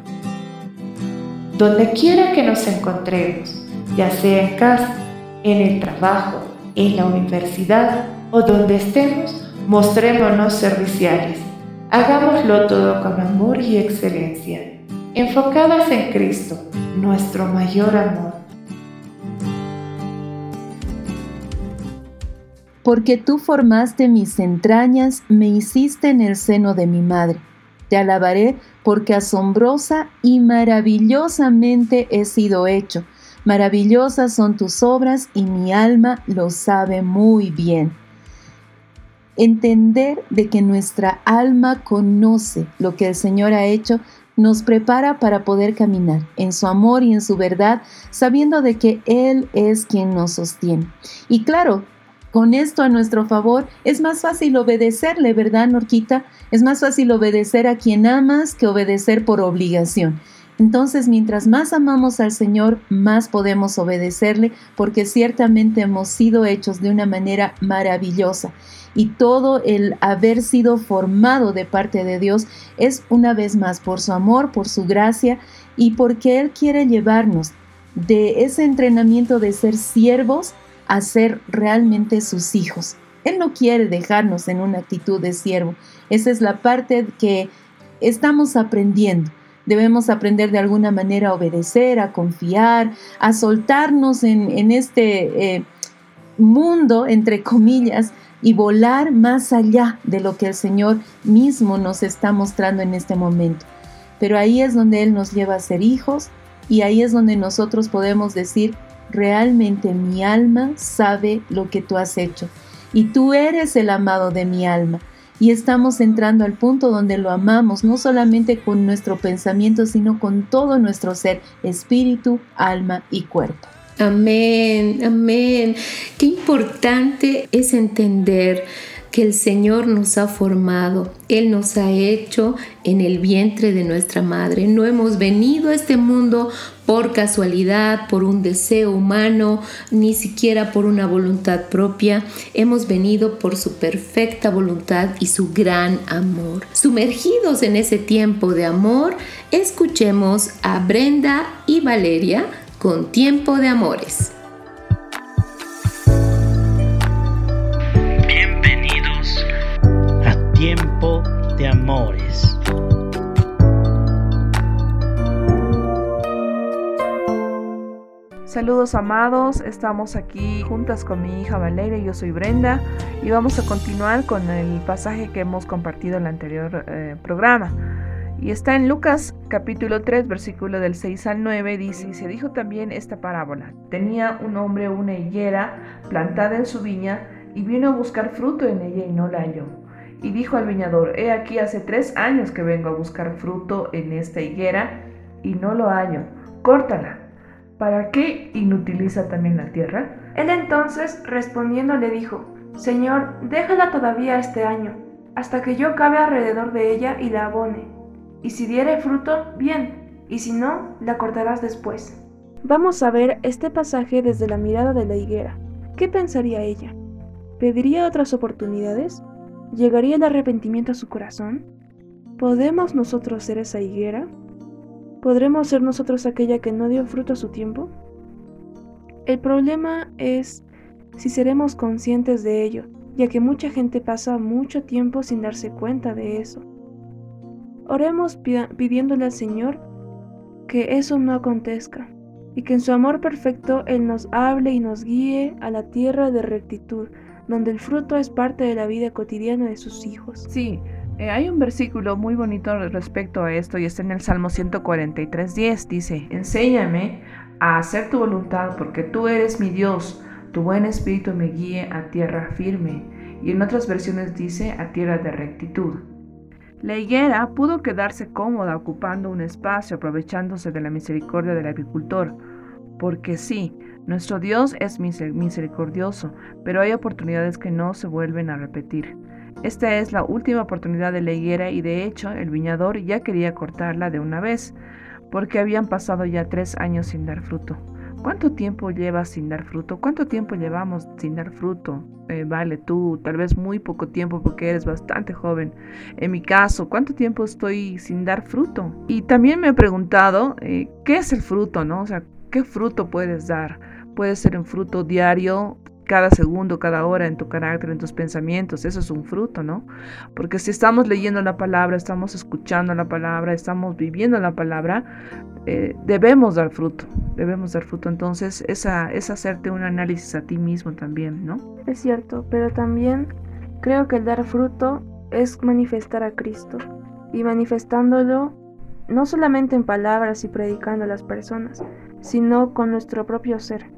Donde quiera que nos encontremos, ya sea en casa, en el trabajo, en la universidad o donde estemos, mostrémonos serviciales. Hagámoslo todo con amor y excelencia, enfocadas en Cristo, nuestro mayor amor porque tú formaste mis entrañas, me hiciste en el seno de mi madre. Te alabaré porque asombrosa y maravillosamente he sido hecho. Maravillosas son tus obras y mi alma lo sabe muy bien. Entender de que nuestra alma conoce lo que el Señor ha hecho nos prepara para poder caminar en su amor y en su verdad, sabiendo de que Él es quien nos sostiene. Y claro, con esto a nuestro favor, es más fácil obedecerle, ¿verdad, Norquita? Es más fácil obedecer a quien amas que obedecer por obligación. Entonces, mientras más amamos al Señor, más podemos obedecerle, porque ciertamente hemos sido hechos de una manera maravillosa. Y todo el haber sido formado de parte de Dios es una vez más por su amor, por su gracia y porque Él quiere llevarnos de ese entrenamiento de ser siervos a ser realmente sus hijos. Él no quiere dejarnos en una actitud de siervo. Esa es la parte que estamos aprendiendo. Debemos aprender de alguna manera a obedecer, a confiar, a soltarnos en, este eh, mundo, entre comillas, y volar más allá de lo que el Señor mismo nos está mostrando en este momento. Pero ahí es donde Él nos lleva a ser hijos y ahí es donde nosotros podemos decir, realmente mi alma sabe lo que tú has hecho y tú eres el amado de mi alma. Y estamos entrando al punto donde lo amamos, no solamente con nuestro pensamiento, sino con todo nuestro ser, espíritu, alma y cuerpo. Amén, amén. Qué importante es entender que el Señor nos ha formado, Él nos ha hecho en el vientre de nuestra madre. No hemos venido a este mundo por casualidad, por un deseo humano, ni siquiera por una voluntad propia. Hemos venido por su perfecta voluntad y su gran amor. Sumergidos en ese tiempo de amor, escuchemos a Brenda y Valeria con Tiempo de Amores. tiempo de amores. Saludos amados, estamos aquí juntas con mi hija Valeria, yo soy Brenda y vamos a continuar con el pasaje que hemos compartido en el anterior eh, programa. Y está en Lucas capítulo 3, versículo del 6 al 9, dice, y se dijo también esta parábola. Tenía un hombre una higuera plantada en su viña y vino a buscar fruto en ella y no la halló y dijo al viñador, he aquí hace tres años que vengo a buscar fruto en esta higuera y no lo hallo. Córtala. ¿Para qué inutiliza también la tierra? Él entonces respondiendo le dijo, Señor, déjala todavía este año, hasta que yo cabe alrededor de ella y la abone. Y si diere fruto, bien, y si no, la cortarás después. Vamos a ver este pasaje desde la mirada de la higuera. ¿Qué pensaría ella? ¿Pediría otras oportunidades? ¿Llegaría el arrepentimiento a su corazón? ¿Podemos nosotros ser esa higuera? ¿Podremos ser nosotros aquella que no dio fruto a su tiempo? El problema es si seremos conscientes de ello, ya que mucha gente pasa mucho tiempo sin darse cuenta de eso. Oremos pidiéndole al Señor que eso no acontezca y que en su amor perfecto Él nos hable y nos guíe a la tierra de rectitud, donde el fruto es parte de la vida cotidiana de sus hijos. Sí, eh, hay un versículo muy bonito respecto a esto y está en el Salmo 143.10. Dice, enséñame a hacer tu voluntad porque tú eres mi Dios, tu buen espíritu me guíe a tierra firme. Y en otras versiones dice a tierra de rectitud. La higuera pudo quedarse cómoda ocupando un espacio aprovechándose de la misericordia del agricultor, porque sí, nuestro Dios es misericordioso, pero hay oportunidades que no se vuelven a repetir. Esta es la última oportunidad de la higuera y de hecho el viñador ya quería cortarla de una vez, porque habían pasado ya tres años sin dar fruto. ¿Cuánto tiempo llevas sin dar fruto? ¿Cuánto tiempo llevamos sin dar fruto? Eh, vale, tú tal vez muy poco tiempo porque eres bastante joven. En mi caso, ¿cuánto tiempo estoy sin dar fruto? Y también me he preguntado, eh, ¿qué es el fruto? ¿No? O sea, ¿qué fruto puedes dar? Puede ser un fruto diario, cada segundo, cada hora en tu carácter, en tus pensamientos. Eso es un fruto, ¿no? Porque si estamos leyendo la palabra, estamos escuchando la palabra, estamos viviendo la palabra, eh, debemos dar fruto, debemos dar fruto. Entonces, esa, es hacerte un análisis a ti mismo también, ¿no? Es cierto, pero también creo que el dar fruto es manifestar a Cristo y manifestándolo no solamente en palabras y predicando a las personas, sino con nuestro propio ser.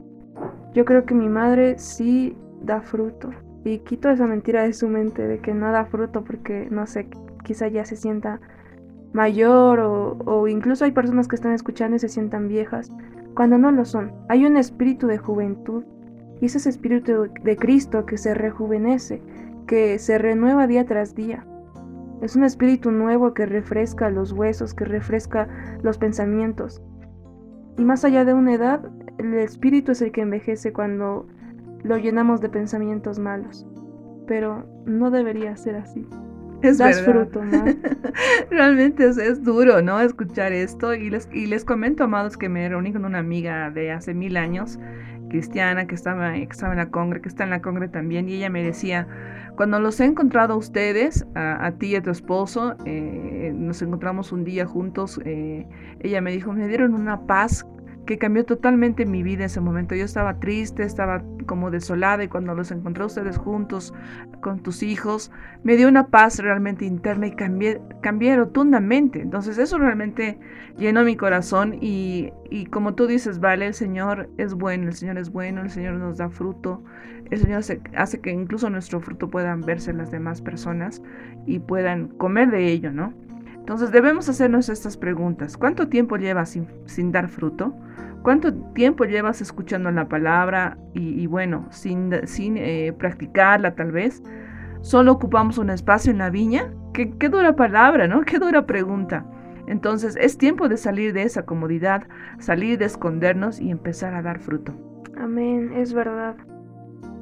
Yo creo que mi madre sí da fruto. Y quito esa mentira de su mente de que no da fruto porque, no sé, quizá ya se sienta mayor o, incluso hay personas que están escuchando y se sientan viejas, cuando no lo son. Hay un espíritu de juventud y ese es espíritu de Cristo que se rejuvenece, que se renueva día tras día. Es un espíritu nuevo que refresca los huesos, que refresca los pensamientos. Y más allá de una edad, el espíritu es el que envejece cuando lo llenamos de pensamientos malos. Pero no debería ser así. Es das fruto, ¿no? [laughs] Realmente es, duro, ¿no? Escuchar esto. Y les, y les comento, amados, que me reuní con una amiga de hace mil años, cristiana, que estaba, que estaba en la congre, que está en la congre también, y ella me decía, cuando los he encontrado a ustedes, a, ti y a tu esposo, eh, nos encontramos un día juntos, eh, ella me dijo, me dieron una paz que cambió totalmente mi vida en ese momento. Yo estaba triste, estaba como desolada y cuando los encontré ustedes juntos con tus hijos, me dio una paz realmente interna y cambié, cambié rotundamente. Entonces eso realmente llenó mi corazón y, y como tú dices, vale, el Señor es bueno, el Señor es bueno, el Señor nos da fruto, el Señor hace, hace que incluso nuestro fruto puedan verse las demás personas y puedan comer de ello, ¿no? Entonces debemos hacernos estas preguntas. ¿Cuánto tiempo llevas sin, dar fruto? ¿Cuánto tiempo llevas escuchando la palabra y, bueno, sin, sin eh, practicarla tal vez? ¿Solo ocupamos un espacio en la viña? ¿Qué, qué dura palabra, ¿no? Qué dura pregunta. Entonces es tiempo de salir de esa comodidad, salir de escondernos y empezar a dar fruto. Amén, es verdad.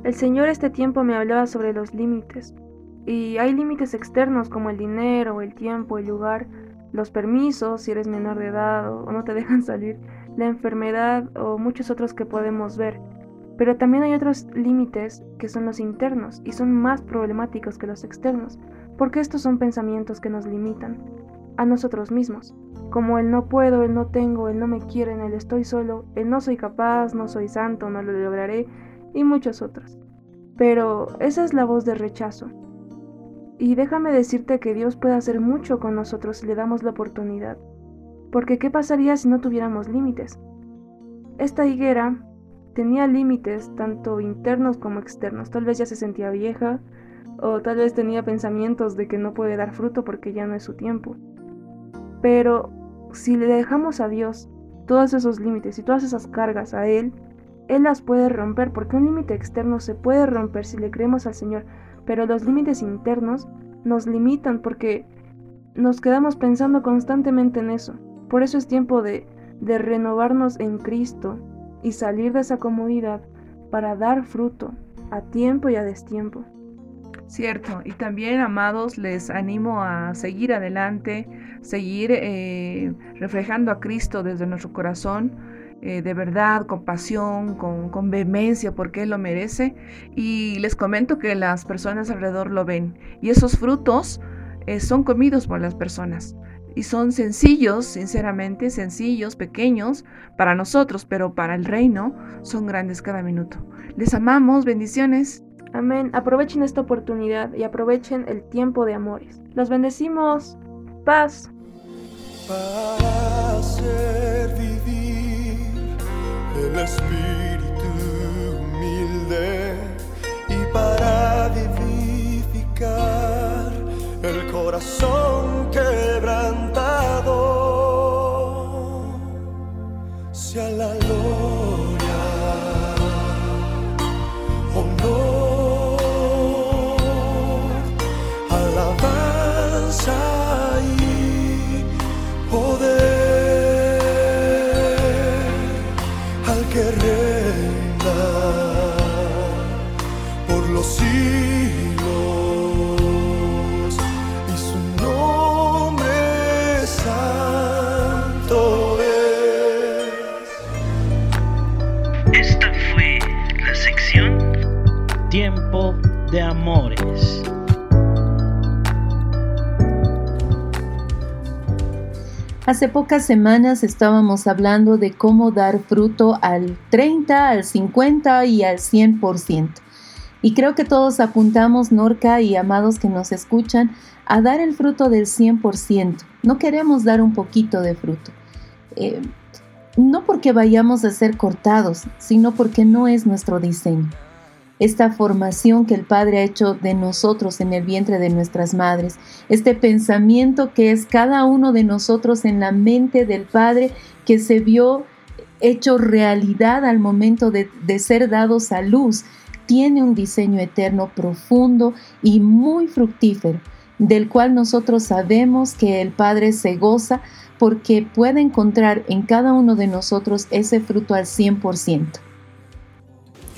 El Señor este tiempo me hablaba sobre los límites. Y hay límites externos como el dinero, el tiempo, el lugar, los permisos, si eres menor de edad o no te [laughs] dejan salir, la enfermedad o muchos otros que podemos ver. Pero también hay otros límites que son los internos y son más problemáticos que los externos, porque estos son pensamientos que nos limitan a nosotros mismos, como el no puedo, el no tengo, el no me quieren, el estoy solo, el no soy capaz, no soy santo, no lo lograré y muchos otros. Pero esa es la voz de rechazo, y déjame decirte que Dios puede hacer mucho con nosotros si le damos la oportunidad. Porque ¿qué pasaría si no tuviéramos límites? Esta higuera tenía límites tanto internos como externos. Tal vez ya se sentía vieja o tal vez tenía pensamientos de que no puede dar fruto porque ya no es su tiempo. Pero si le dejamos a Dios todos esos límites y todas esas cargas a Él, Él las puede romper porque un límite externo se puede romper si le creemos al Señor pero los límites internos nos limitan porque nos quedamos pensando constantemente en eso. Por eso es tiempo de, de renovarnos en Cristo y salir de esa comodidad para dar fruto a tiempo y a destiempo. Cierto, y también, amados, les animo a seguir adelante, seguir eh, reflejando a Cristo desde nuestro corazón, eh, de verdad, con pasión, con, vehemencia, porque Él lo merece. Y les comento que las personas alrededor lo ven. Y esos frutos eh, son comidos por las personas. Y son sencillos, sinceramente, sencillos, pequeños para nosotros, pero para el reino son grandes cada minuto. Les amamos, bendiciones. Amén. Aprovechen esta oportunidad y aprovechen el tiempo de amores. Los bendecimos. Paz. el espíritu humilde y para vivificar el corazón Hace pocas semanas estábamos hablando de cómo dar fruto al 30, al 50 y al 100%. Y creo que todos apuntamos, Norca y amados que nos escuchan, a dar el fruto del 100%. No queremos dar un poquito de fruto. Eh, no porque vayamos a ser cortados, sino porque no es nuestro diseño esta formación que el Padre ha hecho de nosotros en el vientre de nuestras madres, este pensamiento que es cada uno de nosotros en la mente del Padre que se vio hecho realidad al momento de, ser dados a luz, tiene un diseño eterno profundo y muy fructífero. del cual nosotros sabemos que el Padre se goza porque puede encontrar en cada uno de nosotros ese fruto al 100%.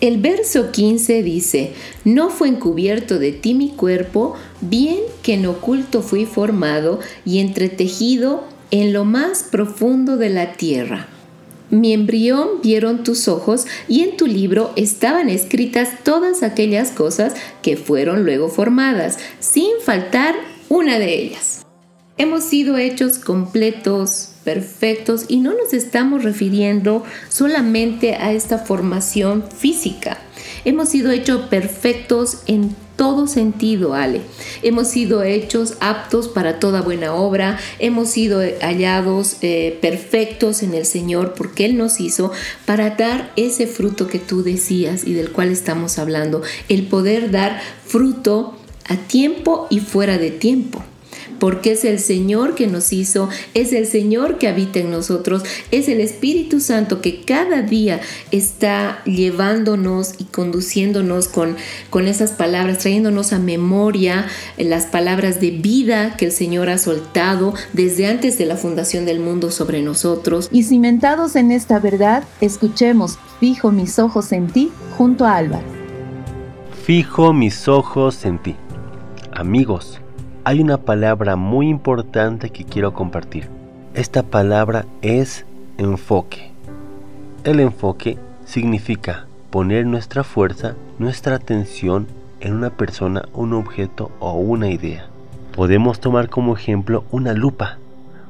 El verso 15 dice, No fue encubierto de ti mi cuerpo, bien que en oculto fui formado y entretejido en lo más profundo de la tierra. Mi embrión vieron tus ojos y en tu libro estaban escritas todas aquellas cosas que fueron luego formadas, sin faltar una de ellas. Hemos sido hechos completos, perfectos y no nos estamos refiriendo solamente a esta formación física. Hemos sido hechos perfectos en todo sentido, Ale. Hemos sido hechos aptos para toda buena obra, hemos sido hallados eh, perfectos en el Señor porque Él nos hizo para dar ese fruto que tú decías y del cual estamos hablando, el poder dar fruto a tiempo y fuera de tiempo porque es el Señor que nos hizo, es el Señor que habita en nosotros, es el Espíritu Santo que cada día está llevándonos y conduciéndonos con, con esas palabras, trayéndonos a memoria las palabras de vida que el Señor ha soltado desde antes de la fundación del mundo sobre nosotros. Y cimentados en esta verdad, escuchemos, fijo mis ojos en ti junto a Álvaro. Fijo mis ojos en ti. Amigos, hay una palabra muy importante que quiero compartir. Esta palabra es enfoque. El enfoque significa poner nuestra fuerza, nuestra atención en una persona, un objeto o una idea. Podemos tomar como ejemplo una lupa.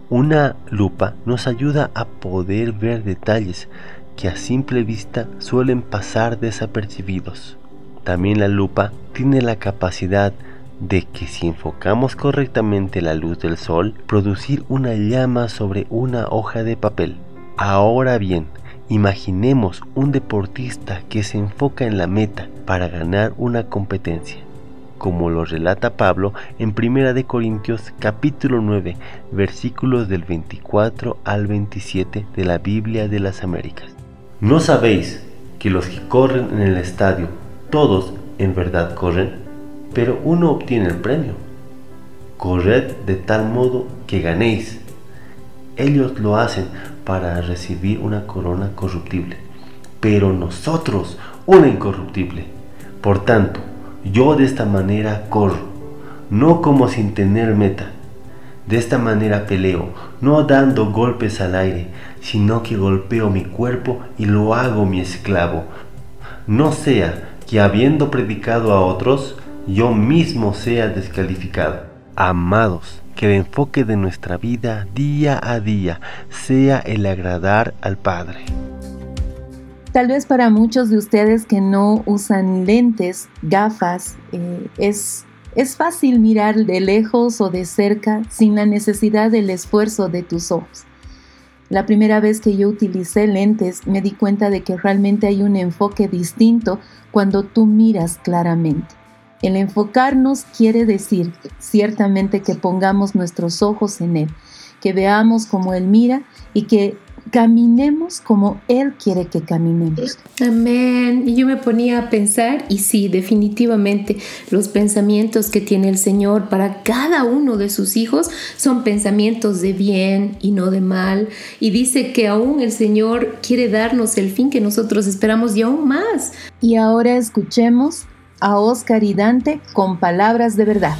Una lupa nos ayuda a poder ver detalles que a simple vista suelen pasar desapercibidos. También la lupa tiene la capacidad de que si enfocamos correctamente la luz del sol, producir una llama sobre una hoja de papel. Ahora bien, imaginemos un deportista que se enfoca en la meta para ganar una competencia, como lo relata Pablo en 1 de Corintios capítulo 9, versículos del 24 al 27 de la Biblia de las Américas. ¿No sabéis que los que corren en el estadio, todos en verdad corren? Pero uno obtiene el premio. Corred de tal modo que ganéis. Ellos lo hacen para recibir una corona corruptible, pero nosotros una incorruptible. Por tanto, yo de esta manera corro, no como sin tener meta. De esta manera peleo, no dando golpes al aire, sino que golpeo mi cuerpo y lo hago mi esclavo. No sea que habiendo predicado a otros, yo mismo sea descalificado. Amados, que el enfoque de nuestra vida día a día sea el agradar al Padre. Tal vez para muchos de ustedes que no usan lentes, gafas, eh, es, es fácil mirar de lejos o de cerca sin la necesidad del esfuerzo de tus ojos. La primera vez que yo utilicé lentes me di cuenta de que realmente hay un enfoque distinto cuando tú miras claramente. El enfocarnos quiere decir ciertamente que pongamos nuestros ojos en Él, que veamos como Él mira y que caminemos como Él quiere que caminemos. Amén. Y yo me ponía a pensar, y sí, definitivamente los pensamientos que tiene el Señor para cada uno de sus hijos son pensamientos de bien y no de mal. Y dice que aún el Señor quiere darnos el fin que nosotros esperamos y aún más. Y ahora escuchemos a Oscar y Dante con palabras de verdad.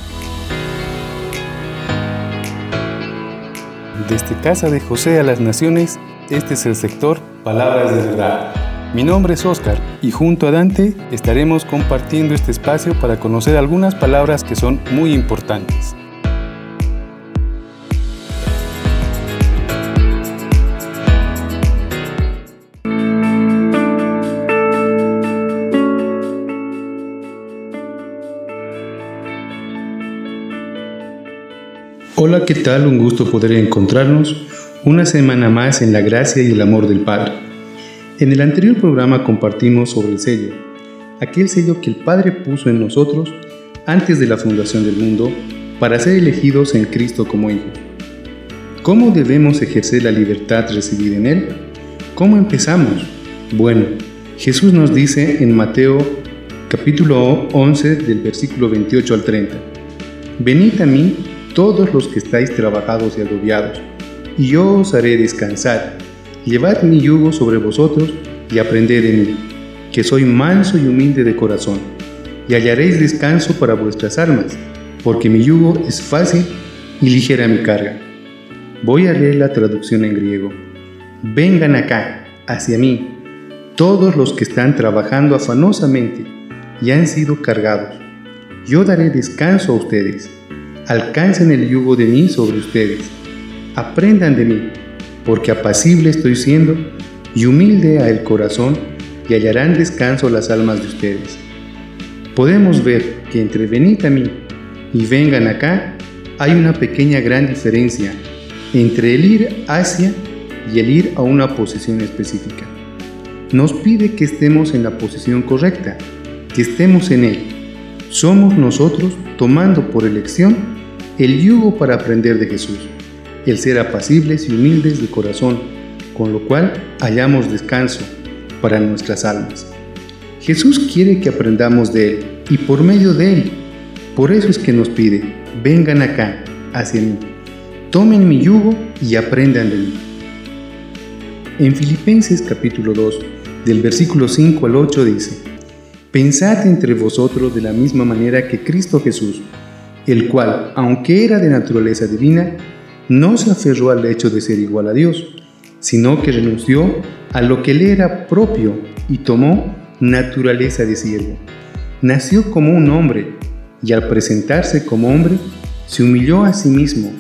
Desde Casa de José a las Naciones, este es el sector Palabras de verdad. Mi nombre es Oscar y junto a Dante estaremos compartiendo este espacio para conocer algunas palabras que son muy importantes. Hola, ¿qué tal? Un gusto poder encontrarnos una semana más en la gracia y el amor del Padre. En el anterior programa compartimos sobre el sello, aquel sello que el Padre puso en nosotros antes de la fundación del mundo para ser elegidos en Cristo como hijos. ¿Cómo debemos ejercer la libertad recibida en Él? ¿Cómo empezamos? Bueno, Jesús nos dice en Mateo capítulo 11 del versículo 28 al 30. venid a mí todos los que estáis trabajados y agobiados, y yo os haré descansar. Llevad mi yugo sobre vosotros y aprended de mí, que soy manso y humilde de corazón, y hallaréis descanso para vuestras almas, porque mi yugo es fácil y ligera mi carga. Voy a leer la traducción en griego. Vengan acá, hacia mí, todos los que están trabajando afanosamente y han sido cargados. Yo daré descanso a ustedes. Alcancen el yugo de mí sobre ustedes. Aprendan de mí, porque apacible estoy siendo y humilde a el corazón, y hallarán descanso las almas de ustedes. Podemos ver que entre venid a mí y vengan acá hay una pequeña gran diferencia entre el ir hacia y el ir a una posición específica. Nos pide que estemos en la posición correcta, que estemos en Él. Somos nosotros tomando por elección el yugo para aprender de Jesús, el ser apacibles y humildes de corazón, con lo cual hallamos descanso para nuestras almas. Jesús quiere que aprendamos de Él y por medio de Él. Por eso es que nos pide, vengan acá, hacia mí, tomen mi yugo y aprendan de mí. En Filipenses capítulo 2, del versículo 5 al 8 dice, Pensad entre vosotros de la misma manera que Cristo Jesús, el cual, aunque era de naturaleza divina, no se aferró al hecho de ser igual a Dios, sino que renunció a lo que le era propio y tomó naturaleza de siervo. Nació como un hombre y al presentarse como hombre, se humilló a sí mismo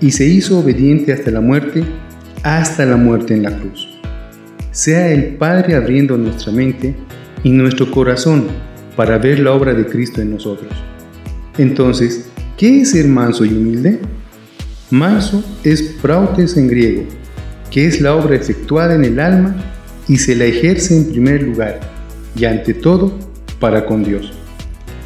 y se hizo obediente hasta la muerte hasta la muerte en la cruz. Sea el Padre abriendo nuestra mente y nuestro corazón para ver la obra de Cristo en nosotros. Entonces, ¿qué es ser manso y humilde? Manso es prautes en griego, que es la obra efectuada en el alma y se la ejerce en primer lugar y ante todo para con Dios.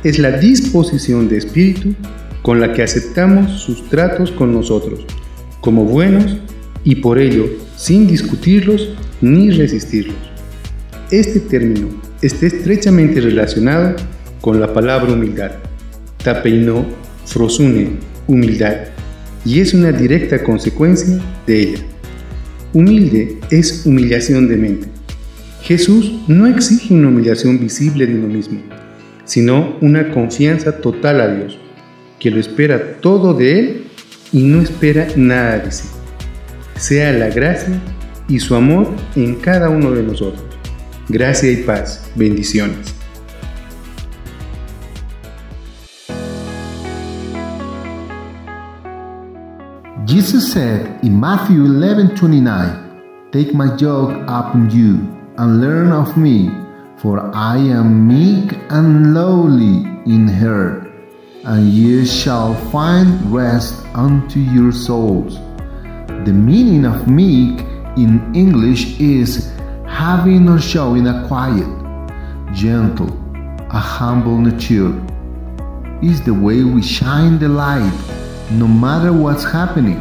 Es la disposición de espíritu con la que aceptamos sus tratos con nosotros, como buenos y por ello sin discutirlos ni resistirlos. Este término está estrechamente relacionado con la palabra humildad, tapeino, frosune, humildad, y es una directa consecuencia de ella. Humilde es humillación de mente. Jesús no exige una humillación visible de uno mismo, sino una confianza total a Dios, que lo espera todo de Él y no espera nada de sí sea la gracia y su amor en cada uno de nosotros. Gracia y paz. Bendiciones. Jesus said in Matthew 11:29, Take my yoke upon you and learn of me, for I am meek and lowly in heart, and ye shall find rest unto your souls. The meaning of meek in English is having or showing a quiet, gentle, a humble nature. Is the way we shine the light no matter what's happening.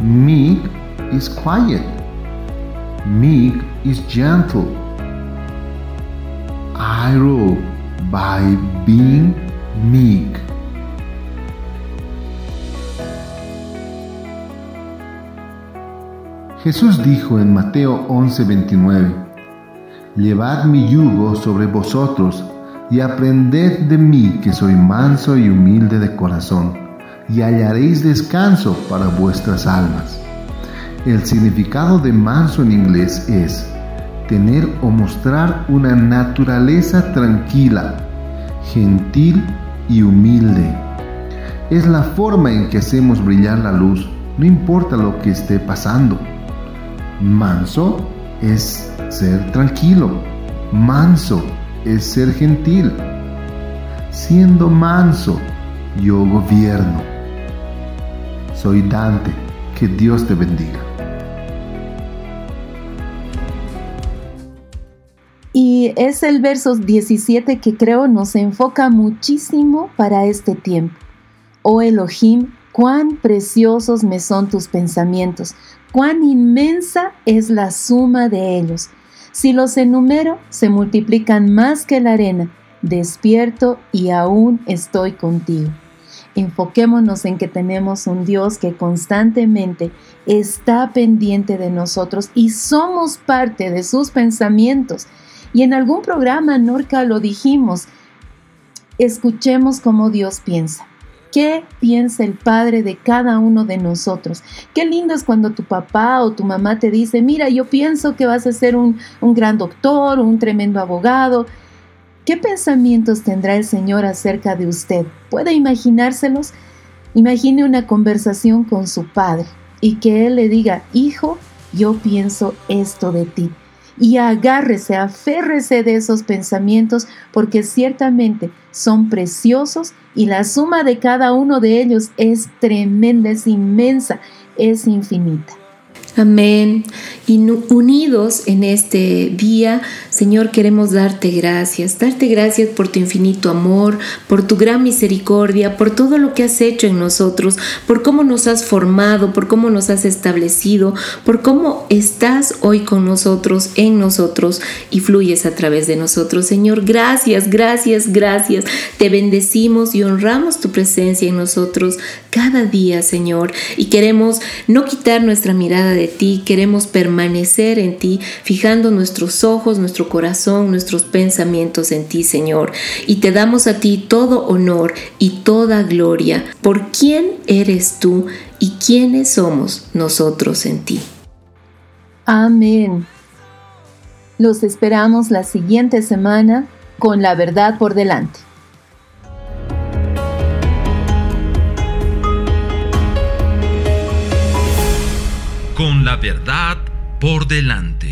Meek is quiet. Meek is gentle. I rule by being meek. Jesús dijo en Mateo 11:29, Llevad mi yugo sobre vosotros y aprended de mí que soy manso y humilde de corazón, y hallaréis descanso para vuestras almas. El significado de manso en inglés es tener o mostrar una naturaleza tranquila, gentil y humilde. Es la forma en que hacemos brillar la luz, no importa lo que esté pasando. Manso es ser tranquilo. Manso es ser gentil. Siendo manso, yo gobierno. Soy Dante. Que Dios te bendiga. Y es el verso 17 que creo nos enfoca muchísimo para este tiempo. Oh Elohim, cuán preciosos me son tus pensamientos, cuán inmensa es la suma de ellos. Si los enumero, se multiplican más que la arena. Despierto y aún estoy contigo. Enfoquémonos en que tenemos un Dios que constantemente está pendiente de nosotros y somos parte de sus pensamientos. Y en algún programa, Norca, lo dijimos, escuchemos cómo Dios piensa. ¿Qué piensa el Padre de cada uno de nosotros? Qué lindo es cuando tu papá o tu mamá te dice, mira, yo pienso que vas a ser un, un gran doctor, un tremendo abogado. ¿Qué pensamientos tendrá el Señor acerca de usted? ¿Puede imaginárselos? Imagine una conversación con su Padre y que Él le diga, hijo, yo pienso esto de ti y agárrese, aférrese de esos pensamientos porque ciertamente son preciosos y la suma de cada uno de ellos es tremenda, es inmensa, es infinita. Amén. Y unidos en este día, Señor, queremos darte gracias, darte gracias por tu infinito amor, por tu gran misericordia, por todo lo que has hecho en nosotros, por cómo nos has formado, por cómo nos has establecido, por cómo estás hoy con nosotros, en nosotros y fluyes a través de nosotros. Señor, gracias, gracias, gracias. Te bendecimos y honramos tu presencia en nosotros cada día, Señor, y queremos no quitar nuestra mirada de ti, queremos permanecer en ti, fijando nuestros ojos, nuestro corazón, nuestros pensamientos en ti, Señor. Y te damos a ti todo honor y toda gloria por quién eres tú y quiénes somos nosotros en ti. Amén. Los esperamos la siguiente semana con la verdad por delante. Con la verdad por delante.